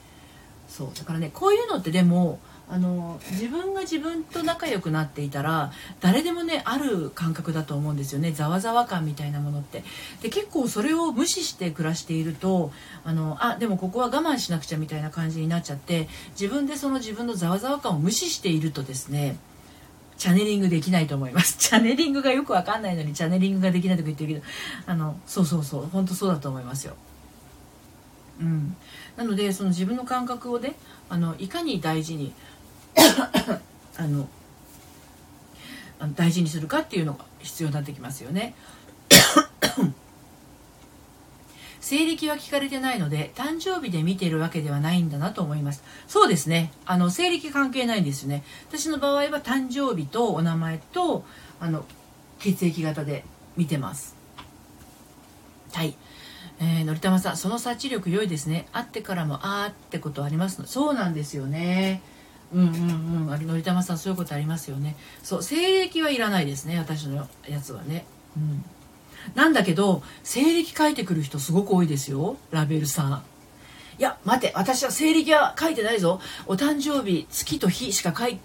[SPEAKER 1] そうだからねこういうのってでもあの自分が自分と仲良くなっていたら誰でもねある感覚だと思うんですよね。ざわざわ感みたいなものって。で結構それを無視して暮らしているとあのあでもここは我慢しなくちゃみたいな感じになっちゃって自分でその自分のざわざわ感を無視しているとですねチャネリングできないと思います。*laughs* チャネリングがよくわかんないのにチャネリングができないとか言ってるけど、あの、そうそうそう、ほんとそうだと思いますよ。うん。なので、その自分の感覚をね、あの、いかに大事に *coughs* あの大事にするかっていうのが必要になってきますよね。西暦は聞かれてないので誕生日で見てるわけではないんだなと思います。そうですね。あの西暦関係ないんですよね。私の場合は誕生日とお名前とあの血液型で見てます。はい。えー、のりたまさんその察知力良いですね。会ってからもあーってことありますの。そうなんですよね。うんうんうん。あれのりたまさんそういうことありますよね。そう西暦はいらないですね。私のやつはね。うん。なんだけど西暦書いてくる人すごく多いですよ。ラベルさん。いや待て私は西暦は書いてないぞ。お誕生日月と日しか書い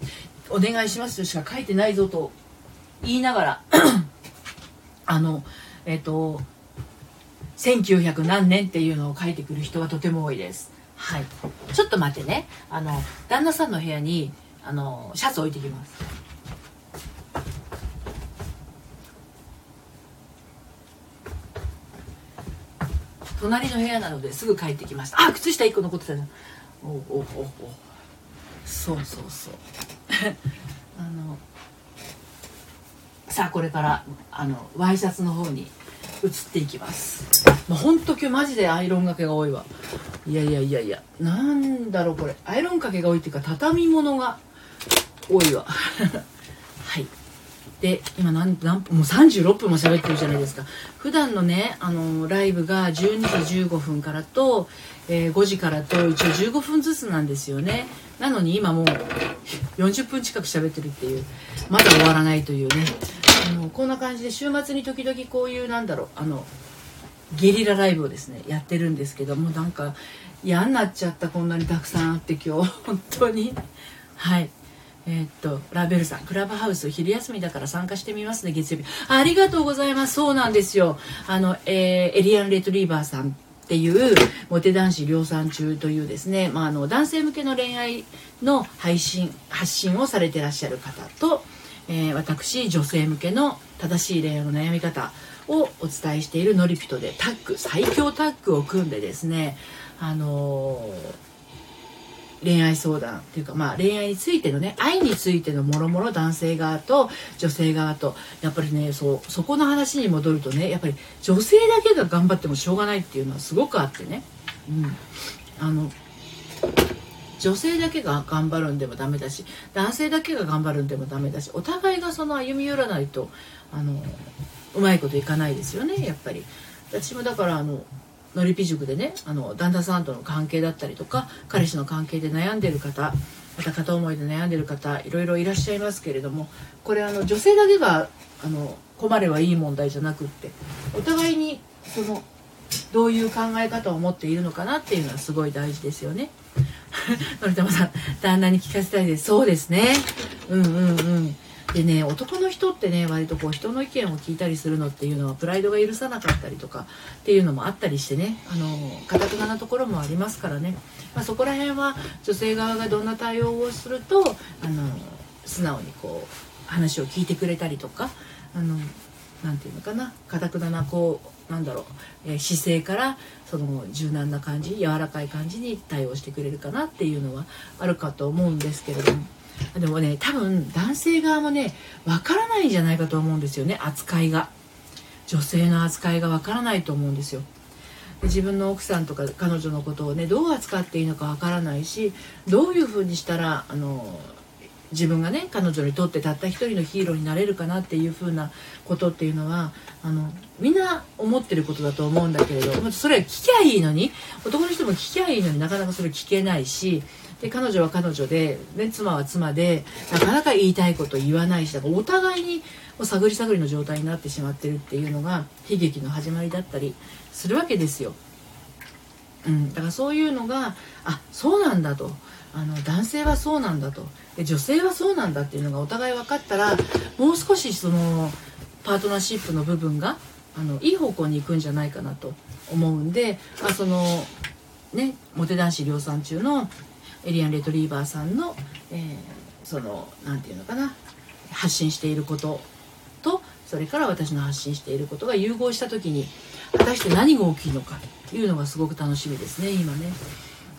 [SPEAKER 1] お願いしますとしか書いてないぞと言いながら *coughs* あのえっ、ー、と1900何年っていうのを書いてくる人がとても多いです。はい。ちょっと待ってね。あの旦那さんの部屋にあのシャツ置いてきます。隣の部屋なのですぐ帰ってきました。あ靴下1個残ってたじゃんおおおおそうそうそう。*laughs* あのさあこれからあのワイシャツの方に移っていきます。もうほんと今日マジでアイロンがけが多いわ。いやいやいやいやなんだろうこれ。アイロンかけが多いっていうか畳物が多いわ。*laughs* で今何何もう36分も喋ってるじゃないですか。普段のねあのライブが12時15分からと、えー、5時からと一応15分ずつなんですよね。なのに今もう40分近く喋ってるっていうまだ終わらないというね。あのこんな感じで週末に時々こういうなんだろうあのゲリラライブをですねやってるんですけどもなんか嫌になっちゃったこんなにたくさんあって今日本当に。はい。えー、っとラベルさんクラブハウス昼休みだから参加してみますね月曜日。ありがとうございます。そうなんですよ。あの、えー、エリアン・レトリーバーさんっていうモテ男子量産中というですね、まあ、あの男性向けの恋愛の配信発信をされてらっしゃる方と、えー、私女性向けの正しい恋愛の悩み方をお伝えしているノリピトでタッグ最強タッグを組んでですねあのー恋愛相談っていうか、まあ、恋愛についてのね愛についてのもろもろ男性側と女性側とやっぱりねそうそこの話に戻るとねやっぱり女性だけが頑張ってもしょうがないっていうのはすごくあってね、うん、あの女性だけが頑張るんでもダメだし男性だけが頑張るんでもダメだしお互いがその歩み寄らないとあのうまいこといかないですよねやっぱり。私もだからあののりぴ塾でねあの旦那さんとの関係だったりとか彼氏の関係で悩んでる方また片思いで悩んでる方いろいろいらっしゃいますけれどもこれあの女性だけがあの困ればいい問題じゃなくってお互いにそのどういう考え方を持っているのかなっていうのはすごい大事ですよね。*laughs* のりたまさん旦那に聞かせたいです。そうですね。うんうんうん。でね男の人ってね割とこう人の意見を聞いたりするのっていうのはプライドが許さなかったりとかっていうのもあったりしてねあの堅くななところもありますからね、まあ、そこら辺は女性側がどんな対応をするとあの素直にこう話を聞いてくれたりとかあのなんていうのかな堅くななこうなんだろう、えー、姿勢からその柔軟な感じ柔らかい感じに対応してくれるかなっていうのはあるかと思うんですけれども。でもね多分男性側もねわからないんじゃないかと思うんですよね扱いが。女性の扱いがわからないと思うんですよ。自分の奥さんとか彼女のことをねどう扱っていいのかわからないしどういうふうにしたらあの自分がね彼女にとってたった一人のヒーローになれるかなっていうふうなことっていうのはあのみんな思ってることだと思うんだけれどそれは聞きゃいいのに男の人も聞きゃいいのになかなかそれ聞けないしで彼女は彼女で、ね、妻は妻でなかなか言いたいこと言わないしだからお互いに探り探りの状態になってしまってるっていうのが悲劇の始まりだったりするわけですよ。うん、だからそういうのがあそうなんだと。あの男性はそうなんだと。で女性はそうなんだっていうのがお互い分かったらもう少しそのパートナーシップの部分があのいい方向に行くんじゃないかなと思うんで、あ、そのねモテ男子量産中のエリアン・レトリーバーさんの、えー、その何て言うのかな発信していることとそれから私の発信していることが融合した時に果たして何が大きいのかっていうのがすごく楽しみですね今ね。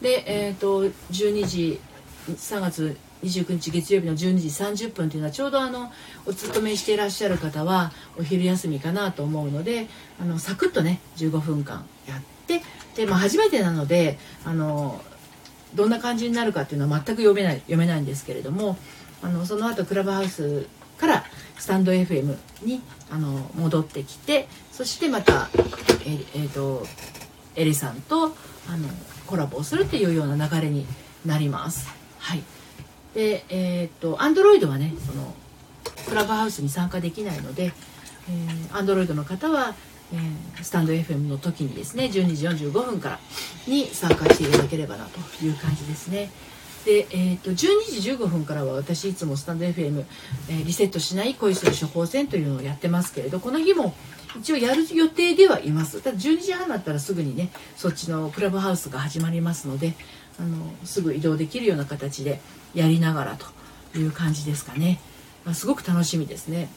[SPEAKER 1] で、えーと、12時3月29日月曜日の12時30分というのはちょうどあのお勤めしていらっしゃる方はお昼休みかなと思うのであのサクッとね15分間やってで、まあ、初めてなのであのどんな感じになるかっていうのは全く読めない読めないんですけれどもあのその後クラブハウスからスタンド FM にあの戻ってきてそしてまたええーと、エリさんとあのコラボをするっていうような流れになります。はいでえー、っと Android はねそのクラブハウスに参加できないので、えー、Android の方は、えー、スタンド FM の時にですね12時45分からに参加していただければなという感じですね。で、えーと、12時15分からは私いつもスタンド FM、えー、リセットしない恋する処方箋というのをやってますけれどこの日も一応やる予定ではいます。ただ12時半になったらすぐにねそっちのクラブハウスが始まりますのであのすぐ移動できるような形でやりながらという感じですかね、まあ、すごく楽しみですね。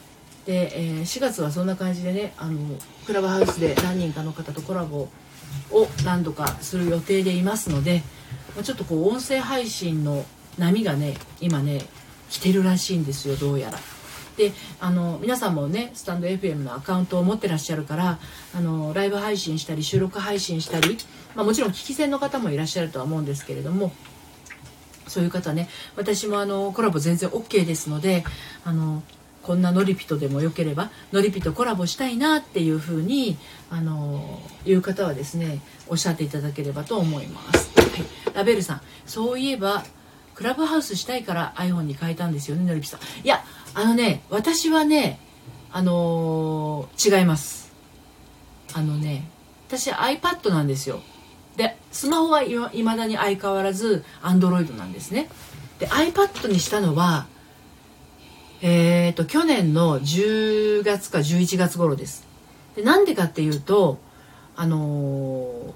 [SPEAKER 1] で、えー、4月はそんな感じでねあのクラブハウスで何人かの方とコラボを何度かする予定でいますので、ま、ちょっとこう音声配信の波がね今ね来てるらしいんですよどうやら。であの皆さんもねスタンド FM のアカウントを持ってらっしゃるからあのライブ配信したり収録配信したり、まあ、もちろん聞き戦の方もいらっしゃるとは思うんですけれどもそういう方ね私もあのコラボ全然 OK ですのであのこんなノリピとでもよければノリピとコラボしたいなっていうふうにあのいう方はですねおっしゃっていただければと思います。はい、ラベルさんそういえばクラブハウスしたいから iPhone に変えたんですよねのりぴさん。いやあのね私はねあのー、違います。あのね私 iPad なんですよ。でスマホはいまだに相変わらず Android なんですね。で iPad にしたのはえっ、ー、と去年の10月か11月頃ですでなんでかっていうとあの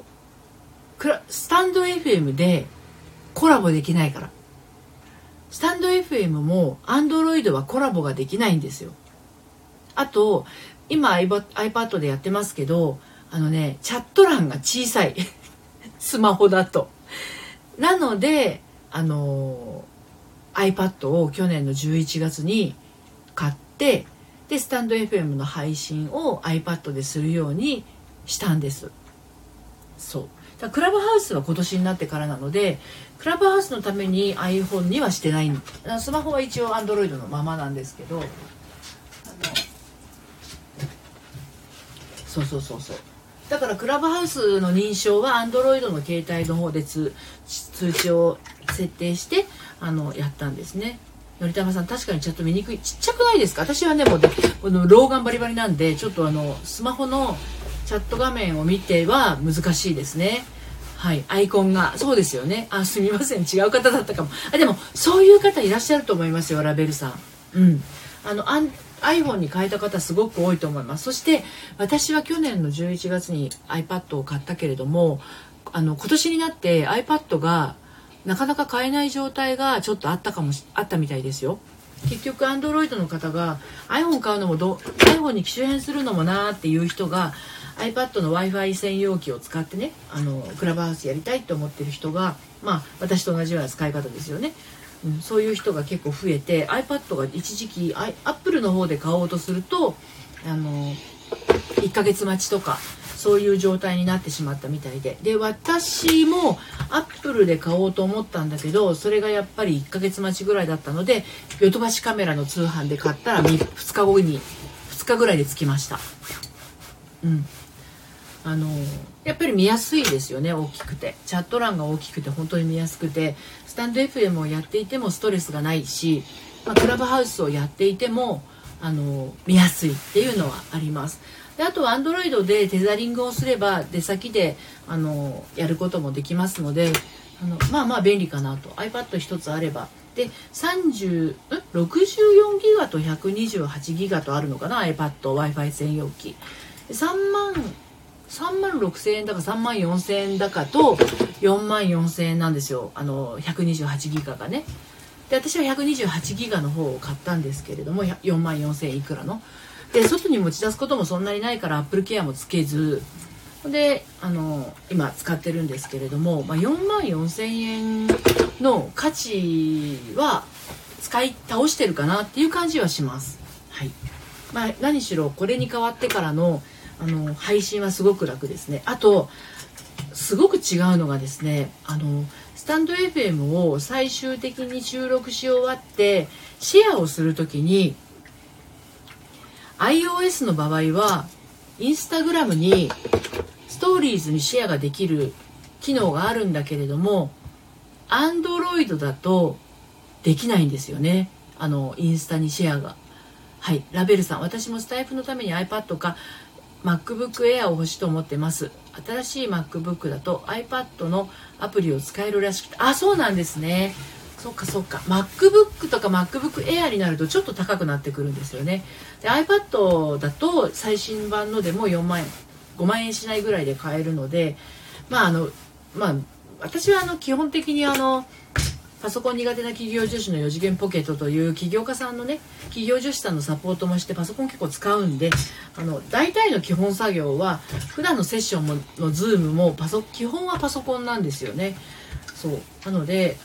[SPEAKER 1] ー、スタンド FM でコラボできないからスタンド FM も Android はコラボができないんですよ。あと、今 iPad でやってますけど、あのね、チャット欄が小さい。*laughs* スマホだと。なので、あの iPad を去年の11月に買って、で、スタンド FM の配信を iPad でするようにしたんです。そう。クラブハウスは今年になってからなのでクラブハウスのために iPhone にはしてないスマホは一応 Android のままなんですけどそうそうそうそうだからクラブハウスの認証は Android の携帯の方で通知を設定してあのやったんですね。のりたまさん確かにチャット見にくい。ちっちゃくないですか？私はねもうこの老眼バリバリなんでちょっとあのスマホのチャット画面を見ては難しいですね。はい。アイコンが。そうですよね。あすみません。違う方だったかも。あでもそういう方いらっしゃると思いますよラベルさん。うん。あの iPhone に変えた方すごく多いと思います。そして私は去年の11月に iPad を買ったけれどもあの今年になって iPad がなかなか買えない状態がちょっとあったかもあったみたいですよ。結局 Android の方が iPhone 買うのもど iPhone に機種変するのもなーっていう人が iPad の w i f i 専用機を使ってねあのクラブハウスやりたいと思ってる人がまあ私と同じような使い方ですよね、うん、そういう人が結構増えて iPad が一時期 Apple の方で買おうとするとあの1ヶ月待ちとかそういう状態になってしまったみたいで。で私もアップルで買おうと思ったんだけどそれがやっぱり1ヶ月待ちぐらいだったのでヨドバシカメラの通販で買ったら 2, 2日後に2日ぐらいで着きました。うん。あのやっぱり見やすいですよね大きくて。チャット欄が大きくて本当に見やすくて。スタンド FM をやっていてもストレスがないし、まあ、クラブハウスをやっていてもあの見やすいっていうのはあります。であとは Android でテザリングをすれば出先であのやることもできますのであのまあまあ便利かなと。iPad1 つあれば。で30 64ギガと128ギガとあるのかな？iPadw i f i 専用機。3万3万6000円だか3万4000円だかと4万4000円なんですよ。あの128ギガがね。で私は128ギガの方を買ったんですけれども4万4000円いくらの？で外に持ち出すこともそんなにないからアップルケアもつけずであの今使ってるんですけれども、まあ、4万4000円の価値は使い倒してるかなっていう感じはします。はいまあ、何しろこれに変わってからのあの配信はすごく楽ですね。あとすごく違うのがですねあのスタンド FM を最終的に収録し終わってシェアをする時に iOS の場合はインスタグラムにストーリーズにシェアができる機能があるんだけれども Android だとできないんですよね。あのインスタにシェアが。はい。ラベルさん私もスタイフのために iPad か MacBook Air を欲しいと思ってます。新しい MacBook だと iPad のアプリを使えるらしくて。あそうなんですね。そっかそっか。MacBook とか MacBook Air になるとちょっと高くなってくるんですよね。で iPad だと最新版のでも4万円5万円しないぐらいで買えるのでまああのまあ私はあの基本的にあのパソコン苦手な起業女子の4次元ポケットという起業家さんのね起業女子さんのサポートもしてパソコン結構使うんであの大体の基本作業は普段のセッションものズームもパソ基本はパソコンなんですよね。そう。なので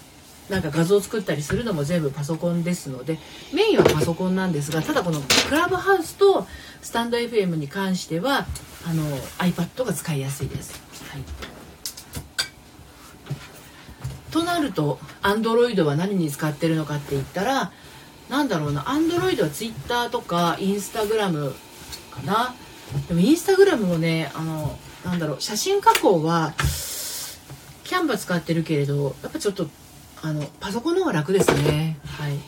[SPEAKER 1] なんか画像を作ったりするのも全部パソコンですのでメインはパソコンなんですがただこのクラブハウスとスタンド FM に関してはあの iPad が使いやすいです。はいとなると Android は何に使ってるのかって言ったらなんだろうな Android は Twitter とか Instagram かなでも Instagram もねあのなんだろう写真加工はキャンバ使ってるけれどやっぱちょっとあのパソコンの方が楽ですね。はい、うん、だ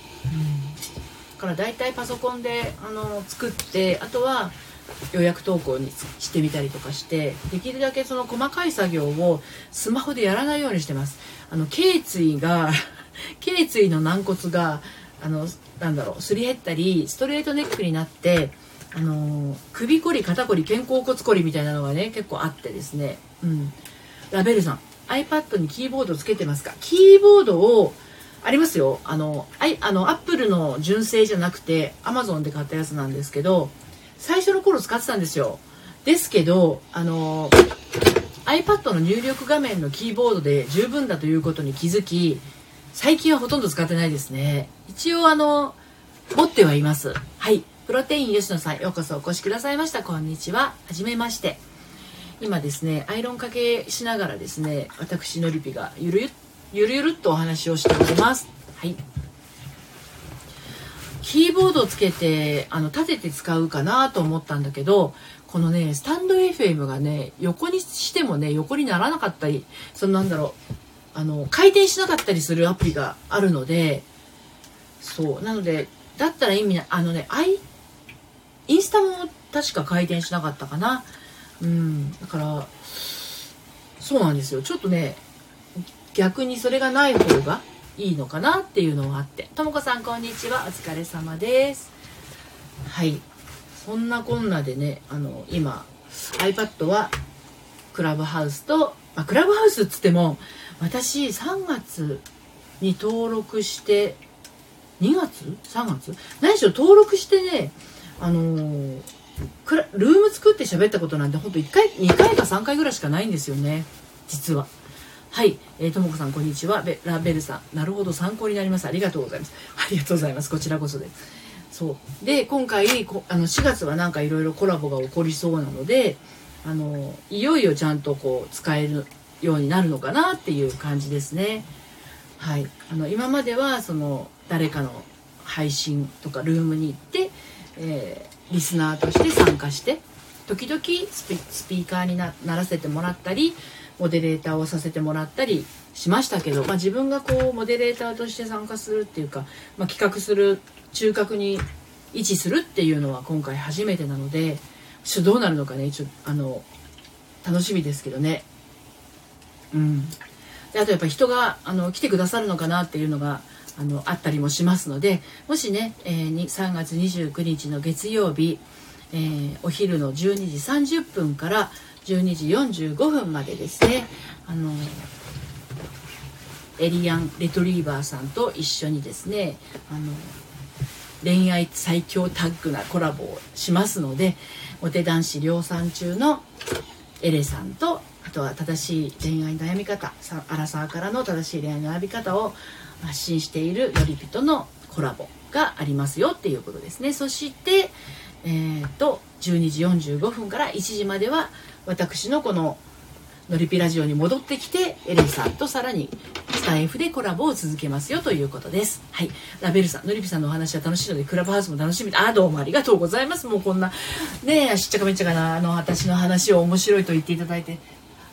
[SPEAKER 1] から大体パソコンであの作ってあとは予約投稿にしてみたりとかしてできるだけその細かい作業をスマホでやらないようにしてます。あの頸椎が *laughs* 頸椎の軟骨があのなんだろうすり減ったりストレートネックになってあの首こり肩こり肩甲骨こりみたいなのがね結構あってですね。うん。ラベルさん。iPad にキーボードつけてますか？キーボードをありますよ。あのああのアップルの純正じゃなくて Amazon で買ったやつなんですけど最初の頃使ってたんですよ。ですけどあの iPad の入力画面のキーボードで十分だということに気づき最近はほとんど使ってないですね。一応あの持ってはいます。はい。プロテイン吉野さんようこそお越しくださいました。こんにちは。はじめまして。今ですねアイロンかけしながらですね私のりぴがゆるゆるゆるっとお話をしております。はい。キーボードをつけてあの立てて使うかなと思ったんだけどこのねスタンド FM がね横にしてもね横にならなかったりそのなんだろうあの回転しなかったりするアプリがあるのでそう。なのでだったら意味ないあのねアイインスタも確か回転しなかったかな。うん。だからそうなんですよ。ちょっとね逆にそれがない方がいいのかなっていうのがあって。ともこさんこんにちは。お疲れ様です。はい。そんなこんなでねあの今 iPad はクラブハウスと、まあ、クラブハウスっつっても私3月に登録して2月 ?3 月？何しろ登録してねあのー、ルーム作って喋ったことなんてほんと1回2回か3回ぐらいしかないんですよね。実は。はい、えー、ともこさんこんにちは。ベラベルさん。なるほど。参考になります。ありがとうございます。ありがとうございます。こちらこそです。そう。で今回こあの4月はなんかいろいろコラボが起こりそうなのであのいよいよちゃんとこう使えるようになるのかなっていう感じですね。はい、あの今まではその誰かの配信とかルームに行って、えー、リスナーとして参加して時々スピーカーにならせてもらったりモデレーターをさせてもらったりしましたけど、まあ、自分がこうモデレーターとして参加するっていうか、まあ、企画する中核に位置するっていうのは今回初めてなのでちょっとどうなるのかねちょあの楽しみですけどね。うん、であとやっぱ人があの来てくださるのかなっていうのがあのあったりもしますのでもしね、えー、3月29日の月曜日、えー、お昼の12時30分から12時45分までですねあのエリアン・レトリーバーさんと一緒にですねあの恋愛最強タッグなコラボをしますのでお手男子量産中のエレさんとあとは正しい恋愛悩み方アラサーからの正しい恋愛の悩み方を発信しているのりぴとのコラボがありますよっていうことですねそしてえーと、12時45分から1時までは私のこののりぴラジオに戻ってきてエレンさんとさらにスタイフでコラボを続けますよということです。はい。ラベルさん、のりぴさんのお話は楽しいので、クラブハウスも楽しみあ、どうもありがとうございます。もうこんな、ねえ、しっちゃかめっちゃかな、あの、私の話を面白いと言っていただいて、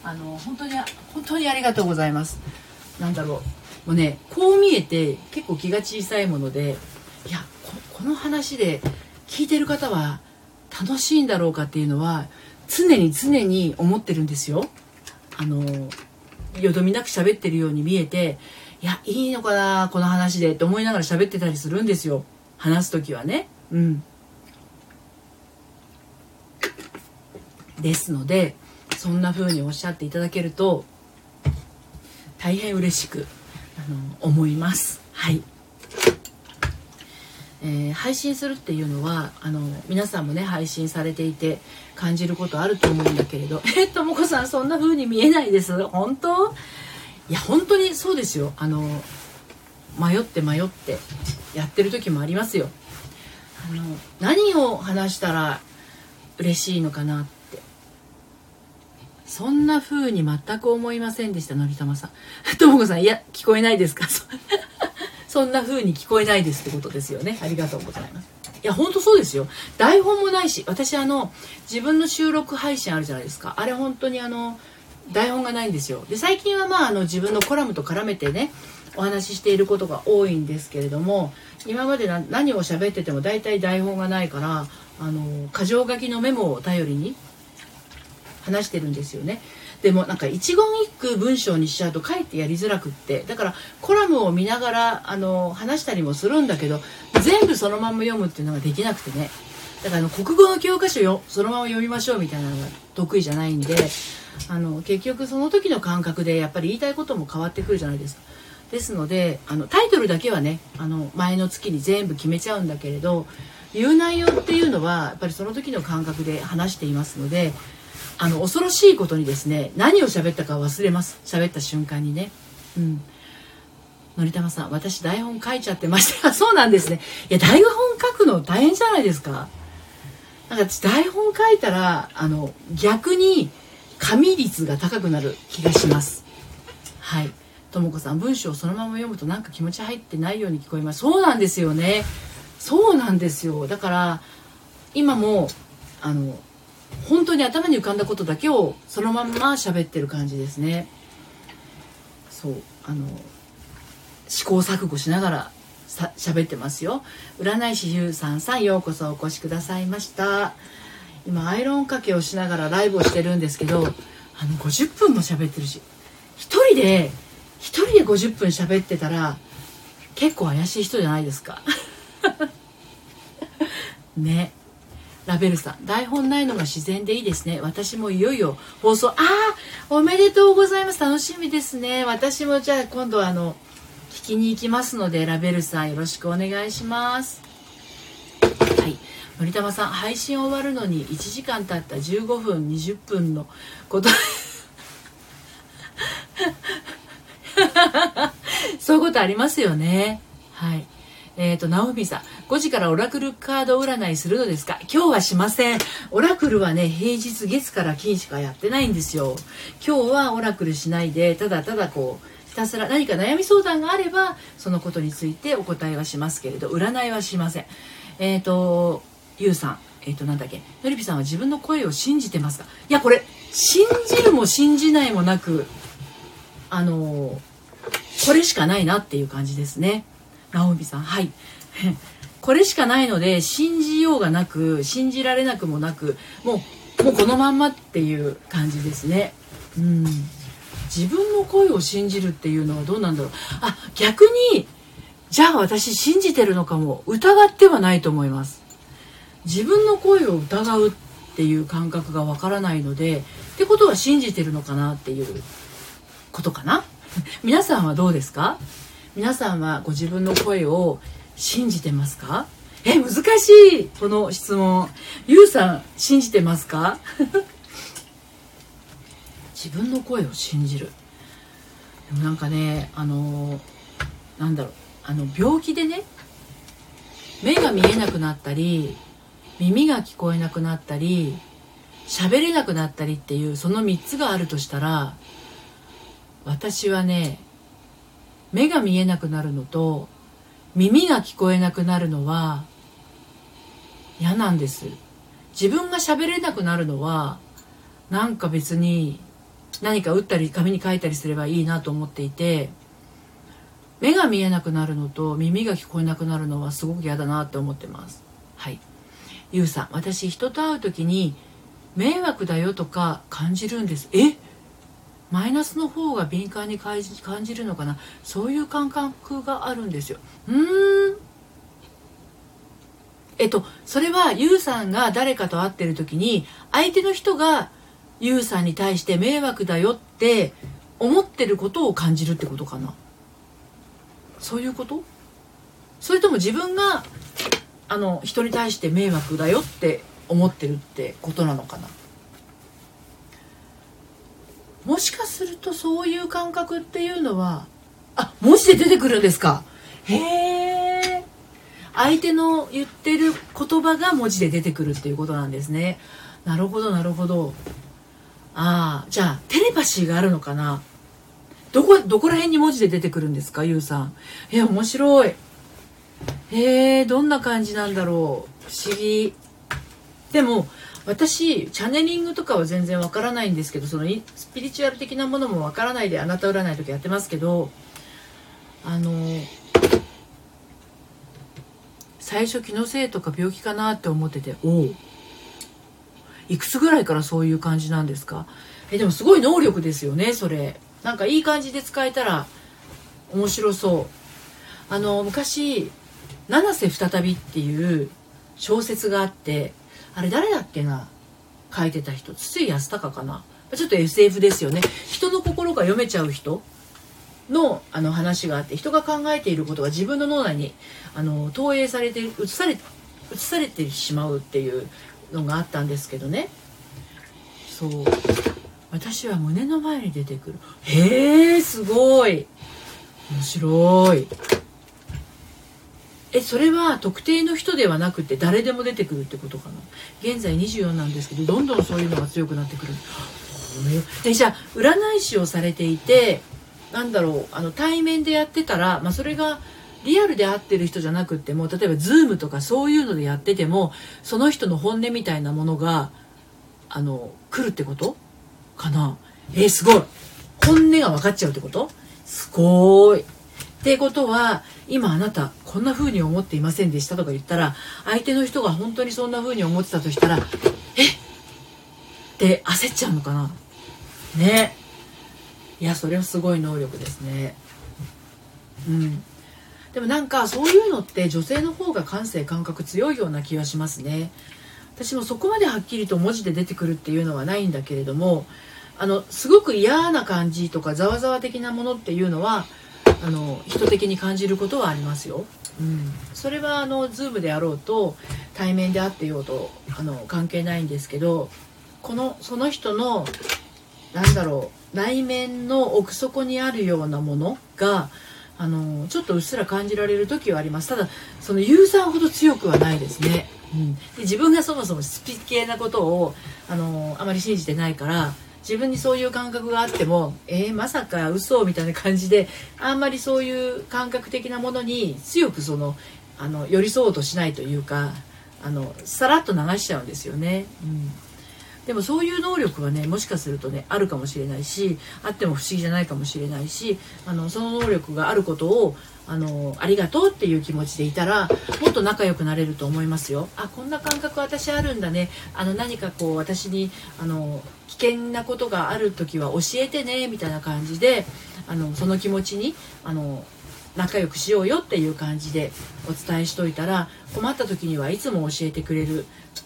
[SPEAKER 1] あの、本当に、本当にありがとうございます。なんだろう。もうね、こう見えて結構気が小さいもので、いや、この話で聞いてる方は楽しいんだろうかっていうのは常に常に思ってるんですよ。あのよどみなく喋ってるように見えていやいいのかなこの話でって思いながら喋ってたりするんですよ話す時はね。うん、ですのでそんな風におっしゃっていただけると大変嬉しくの思います。はい。えー、配信するっていうのはあの皆さんもね配信されていて感じることあると思うんだけれど。えともこさんそんな風に見えないです？本当？いや本当にそうですよ。あの迷って迷ってやってる時もありますよ。あの何を話したら嬉しいのかなってそんな風に全く思いませんでしたのりたまさん。*laughs* ともこさんいや聞こえないですか？*laughs* そんな風に聞こえないですってことですよね。ありがとうございます。いや本当そうですよ。台本もないし私あの自分の収録配信あるじゃないですか。あれ本当にあの台本がないんですよ。で最近はまああの自分のコラムと絡めてねお話ししていることが多いんですけれども今まで何を喋ってても大体台本がないからあの箇条書きのメモを頼りに話してるんですよね。でもなんか一言一句文章にしちゃうとかえってやりづらくって。だからコラムを見ながらあの話したりもするんだけど全部そのまま読むっていうのができなくてね。だからあの国語の教科書よそのまま読みましょうみたいなのが得意じゃないんであの結局その時の感覚でやっぱり言いたいことも変わってくるじゃないですか。ですのであのタイトルだけはねあの前の月に全部決めちゃうんだけれど言う内容っていうのはやっぱりその時の感覚で話していますのであの恐ろしいことにですね何を喋ったか忘れます。喋った瞬間にね。うん。のりたまさん私台本書いちゃってました。*laughs* そうなんですね。いや台本書くの大変じゃないですか。なんか台本書いたらあの逆に紙率が高くなる気がします。はい。ともこさん文章をそのまま読むとなんか気持ち入ってないように聞こえます。そうなんですよね。そうなんですよ。だから今もあの本当に頭に浮かんだことだけをそのまんま喋ってる感じですね。そうあの試行錯誤しながらさ喋ってますよ。占い師ゆうさんさんようこそお越しくださいました。今アイロンかけをしながらライブをしてるんですけどあの50分も喋ってるし一人で一人で50分喋ってたら結構怪しい人じゃないですか。*laughs* ね。ラベルさん台本ないのが自然でいいですね。私もいよいよ放送ああおめでとうございます。楽しみですね。私もじゃあ今度あの聞きに行きますのでラベルさんよろしくお願いします。はい。森玉さん配信終わるのに1時間経った。15分20分のこと。*laughs* そういうことありますよね。はい。えっ、ー、と、ナオミさん、5時からオラクルカード占いするのですか？今日はしません。オラクルはね、平日月から金しかやってないんですよ。今日はオラクルしないで、ただただこう、ひたすら何か悩み相談があれば、そのことについてお答えはしますけれど、占いはしません。えっ、ー、と、ゆうさん、えっ、ー、と、なんだっけ、のりぴさんは自分の声を信じてますか？いや、これ、信じるも信じないもなく、あのこれしかないなっていう感じですね。直美さん、はい。これしかないので信じようがなく信じられなくもなくもうもうこのまんまっていう感じですね。うん。自分の声を信じるっていうのはどうなんだろう。あ逆にじゃあ私信じてるのかも。疑ってはないと思います。自分の声を疑うっていう感覚がわからないのでってことは信じてるのかなっていうことかな。皆さんはどうですか？皆さんはご自分の声を信じてますか？え難しいこの質問。ゆうさん信じてますか？*laughs* 自分の声を信じる。でもなんかねあのなんだろう。あの病気でね目が見えなくなったり耳が聞こえなくなったり喋れなくなったりっていうその3つがあるとしたら私はね目が見えなくなるのと耳が聞こえなくなるのは嫌なんです。自分が喋れなくなるのはなんか別に何か打ったり紙に書いたりすればいいなと思っていて目が見えなくなるのと耳が聞こえなくなるのはすごく嫌だなって思ってます。はい。ゆうさん私人と会う時に迷惑だよとか感じるんです。え？マイナスの方が敏感に感じるのかな？そういう感覚があるんですよ。うーん。えっとそれはユウさんが誰かと会ってる時に相手の人がユウさんに対して迷惑だよって思ってることを感じるってことかな？そういうこと？それとも自分があの人に対して迷惑だよって思ってるってことなのかな？もしかするとそういう感覚っていうのはあ文字で出てくるんですか？へえ相手の言ってる言葉が文字で出てくるっていうことなんですね。なるほどなるほど。ああじゃあテレパシーがあるのかな？どこどこら辺に文字で出てくるんですか？ゆうさん。え面白い。へえどんな感じなんだろう？不思議。でも私チャネリングとかは全然わからないんですけどそのスピリチュアル的なものもわからないであなた占いとかやってますけどあの最初気のせいとか病気かなって思ってておおいくつぐらいからそういう感じなんですか？えでもすごい能力ですよねそれ。なんかいい感じで使えたら面白そう。あの昔「七瀬再び」っていう小説があってあれ誰だっけな？書いてた人。筒井康隆かな？ちょっと SF ですよね。人の心が読めちゃう人のあの話があって人が考えていることが自分の脳内にあの投影されて映され映されてしまうっていうのがあったんですけどね。そう。私は胸の前に出てくる。へえすごい。面白い。えそれは特定の人ではなくて誰でも出てくるってことかな？現在24なんですけどどんどんそういうのが強くなってくる。でじゃあ占い師をされていてなんだろうあの対面でやってたら、まあ、それがリアルで会ってる人じゃなくっても例えば Zoom とかそういうのでやっててもその人の本音みたいなものがあの来るってことかな？えー、すごい！本音が分かっちゃうってこと？すごい！ってことは今あなたこんな風に思っていませんでしたとか言ったら相手の人が本当にそんな風に思ってたとしたらえ？って焦っちゃうのかな。ね。いやそれはすごい能力ですね。うん。でもなんかそういうのって女性の方が感性感覚強いような気はしますね。私もそこまではっきりと文字で出てくるっていうのはないんだけれどもあのすごく嫌な感じとかざわざわ的なものっていうのはあの人的に感じることはありますよ。うん、それはあの Zoom であろうと対面であってようとあの関係ないんですけどこのその人のなんだろう内面の奥底にあるようなものがあのちょっとうっすら感じられる時はあります。ただそのユーザーほど強くはないですね、うん、で自分がそもそもスピ系なことをあのあまり信じてないから自分にそういう感覚があってもえー、まさか嘘みたいな感じであんまりそういう感覚的なものに強くそのあの寄り添おうとしないというかあのさらっと流しちゃうんですよね。うんでもそういう能力はねもしかするとねあるかもしれないしあっても不思議じゃないかもしれないしあのその能力があることをあのありがとうっていう気持ちでいたらもっと仲良くなれると思いますよ。あこんな感覚私あるんだね。あの何かこう私にあの危険なことがある時は教えてねみたいな感じであのその気持ちにあの仲良くしようよっていう感じでお伝えしといたら困った時にはいつも教えてくれる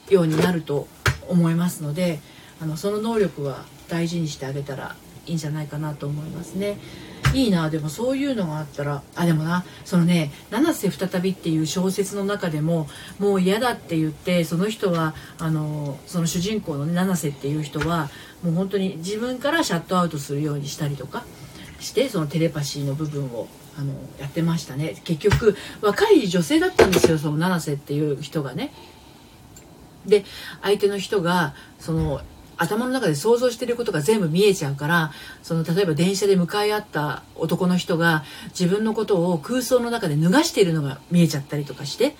[SPEAKER 1] ようになると思いますのであのその能力は大事にしてあげたらいいんじゃないかなと思いますね。いいなでもそういうのがあったらあでもなそのね「七瀬再び」っていう小説の中でももう嫌だって言ってその人はあのその主人公の、ね、七瀬っていう人はもう本当に自分からシャットアウトするようにしたりとかしてそのテレパシーの部分をあのやってましたね結局若い女性だったんですよその七瀬っていう人がね。で相手の人がその頭の中で想像してることが全部見えちゃうからその例えば電車で向かい合った男の人が自分のことを空想の中で脱がしているのが見えちゃったりとかして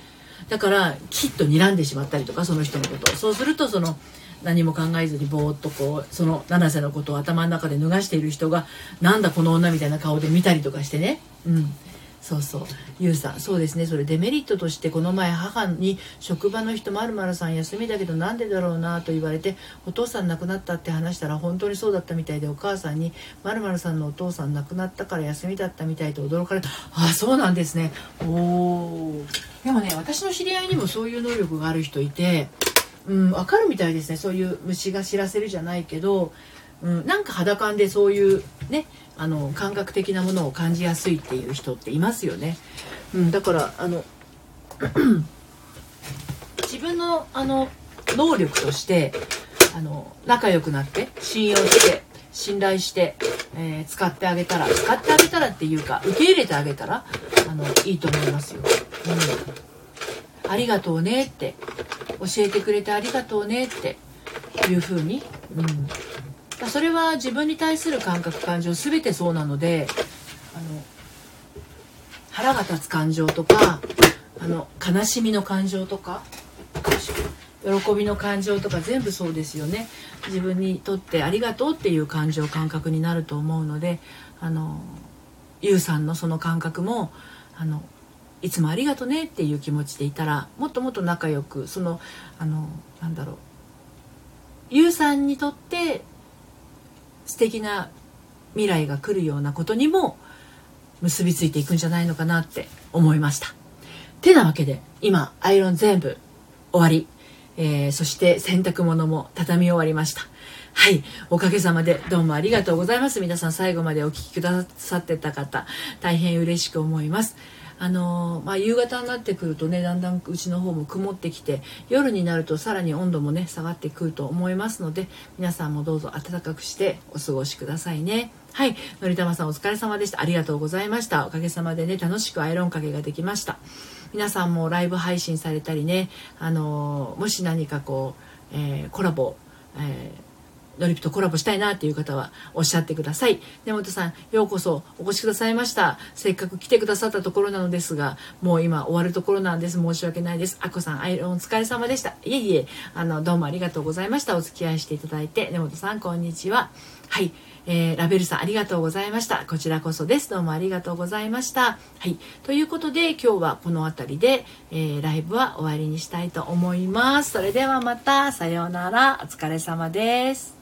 [SPEAKER 1] だからきっと睨んでしまったりとかその人のことを。そうするとその何も考えずにぼーっとこうその七瀬のことを頭の中で脱がしている人がなんだこの女みたいな顔で見たりとかしてね。うん。そうそう。ゆうさんそうですね。それデメリットとしてこの前母に職場の人まるまるさん休みだけどなんでだろうなと言われてお父さん亡くなったって話したら本当にそうだったみたいでお母さんにまるまるさんのお父さん亡くなったから休みだったみたいと驚かれた。あそうなんですね。おおでもね私の知り合いにもそういう能力がある人いてうん分かるみたいですね。そういう虫が知らせるじゃないけどうん、なんか肌感でそういうねあの感覚的なものを感じやすいっていう人っていますよね、うん、だからあの *clears throat* 自分のあの能力としてあの仲良くなって信用して信頼して、えー、使ってあげたら使ってあげたらっていうか受け入れてあげたらあのいいと思いますよ。うん、ありがとうねって教えてくれてありがとうねっていうふうに、うん、それは自分に対する感覚感情全てそうなのであの腹が立つ感情とかあの悲しみの感情とか喜びの感情とか全部そうですよね。自分にとってありがとうっていう感情感覚になると思うのであのゆうさんのその感覚もあのいつもありがとねっていう気持ちでいたらもっともっと仲良くそのあのなんだろう。ゆうさんにとって素敵な未来が来るようなことにも結びついていくんじゃないのかなって思いました。てなわけで今アイロン全部終わり、えー、そして洗濯物も畳み終わりました。はい。おかげさまでどうもありがとうございます。皆さん最後までお聴きくださってた方、大変嬉しく思います。あのまあ、夕方になってくるとねだんだんうちの方も曇ってきて夜になるとさらに温度もね下がってくると思いますので皆さんもどうぞ暖かくしてお過ごしくださいね。はい。のりたまさんお疲れ様でした。ありがとうございました。おかげさまでね楽しくアイロンかけができました。皆さんもライブ配信されたりねあのもし何かこう、えー、コラボ、えードリップとコラボしたいなっていう方はおっしゃってください根本さんようこそお越しくださいましたせっかく来てくださったところなのですがもう今終わるところなんです申し訳ないですあこさんアイロンお疲れ様でしたいえいえあのどうもありがとうございましたお付き合いしていただいて根本さんこんにちははいえー、ラベルさんありがとうございました。こちらこそです。どうもありがとうございました。はい。ということで今日はこの辺りで、えー、ライブは終わりにしたいと思います。それではまた、さようなら。お疲れ様です。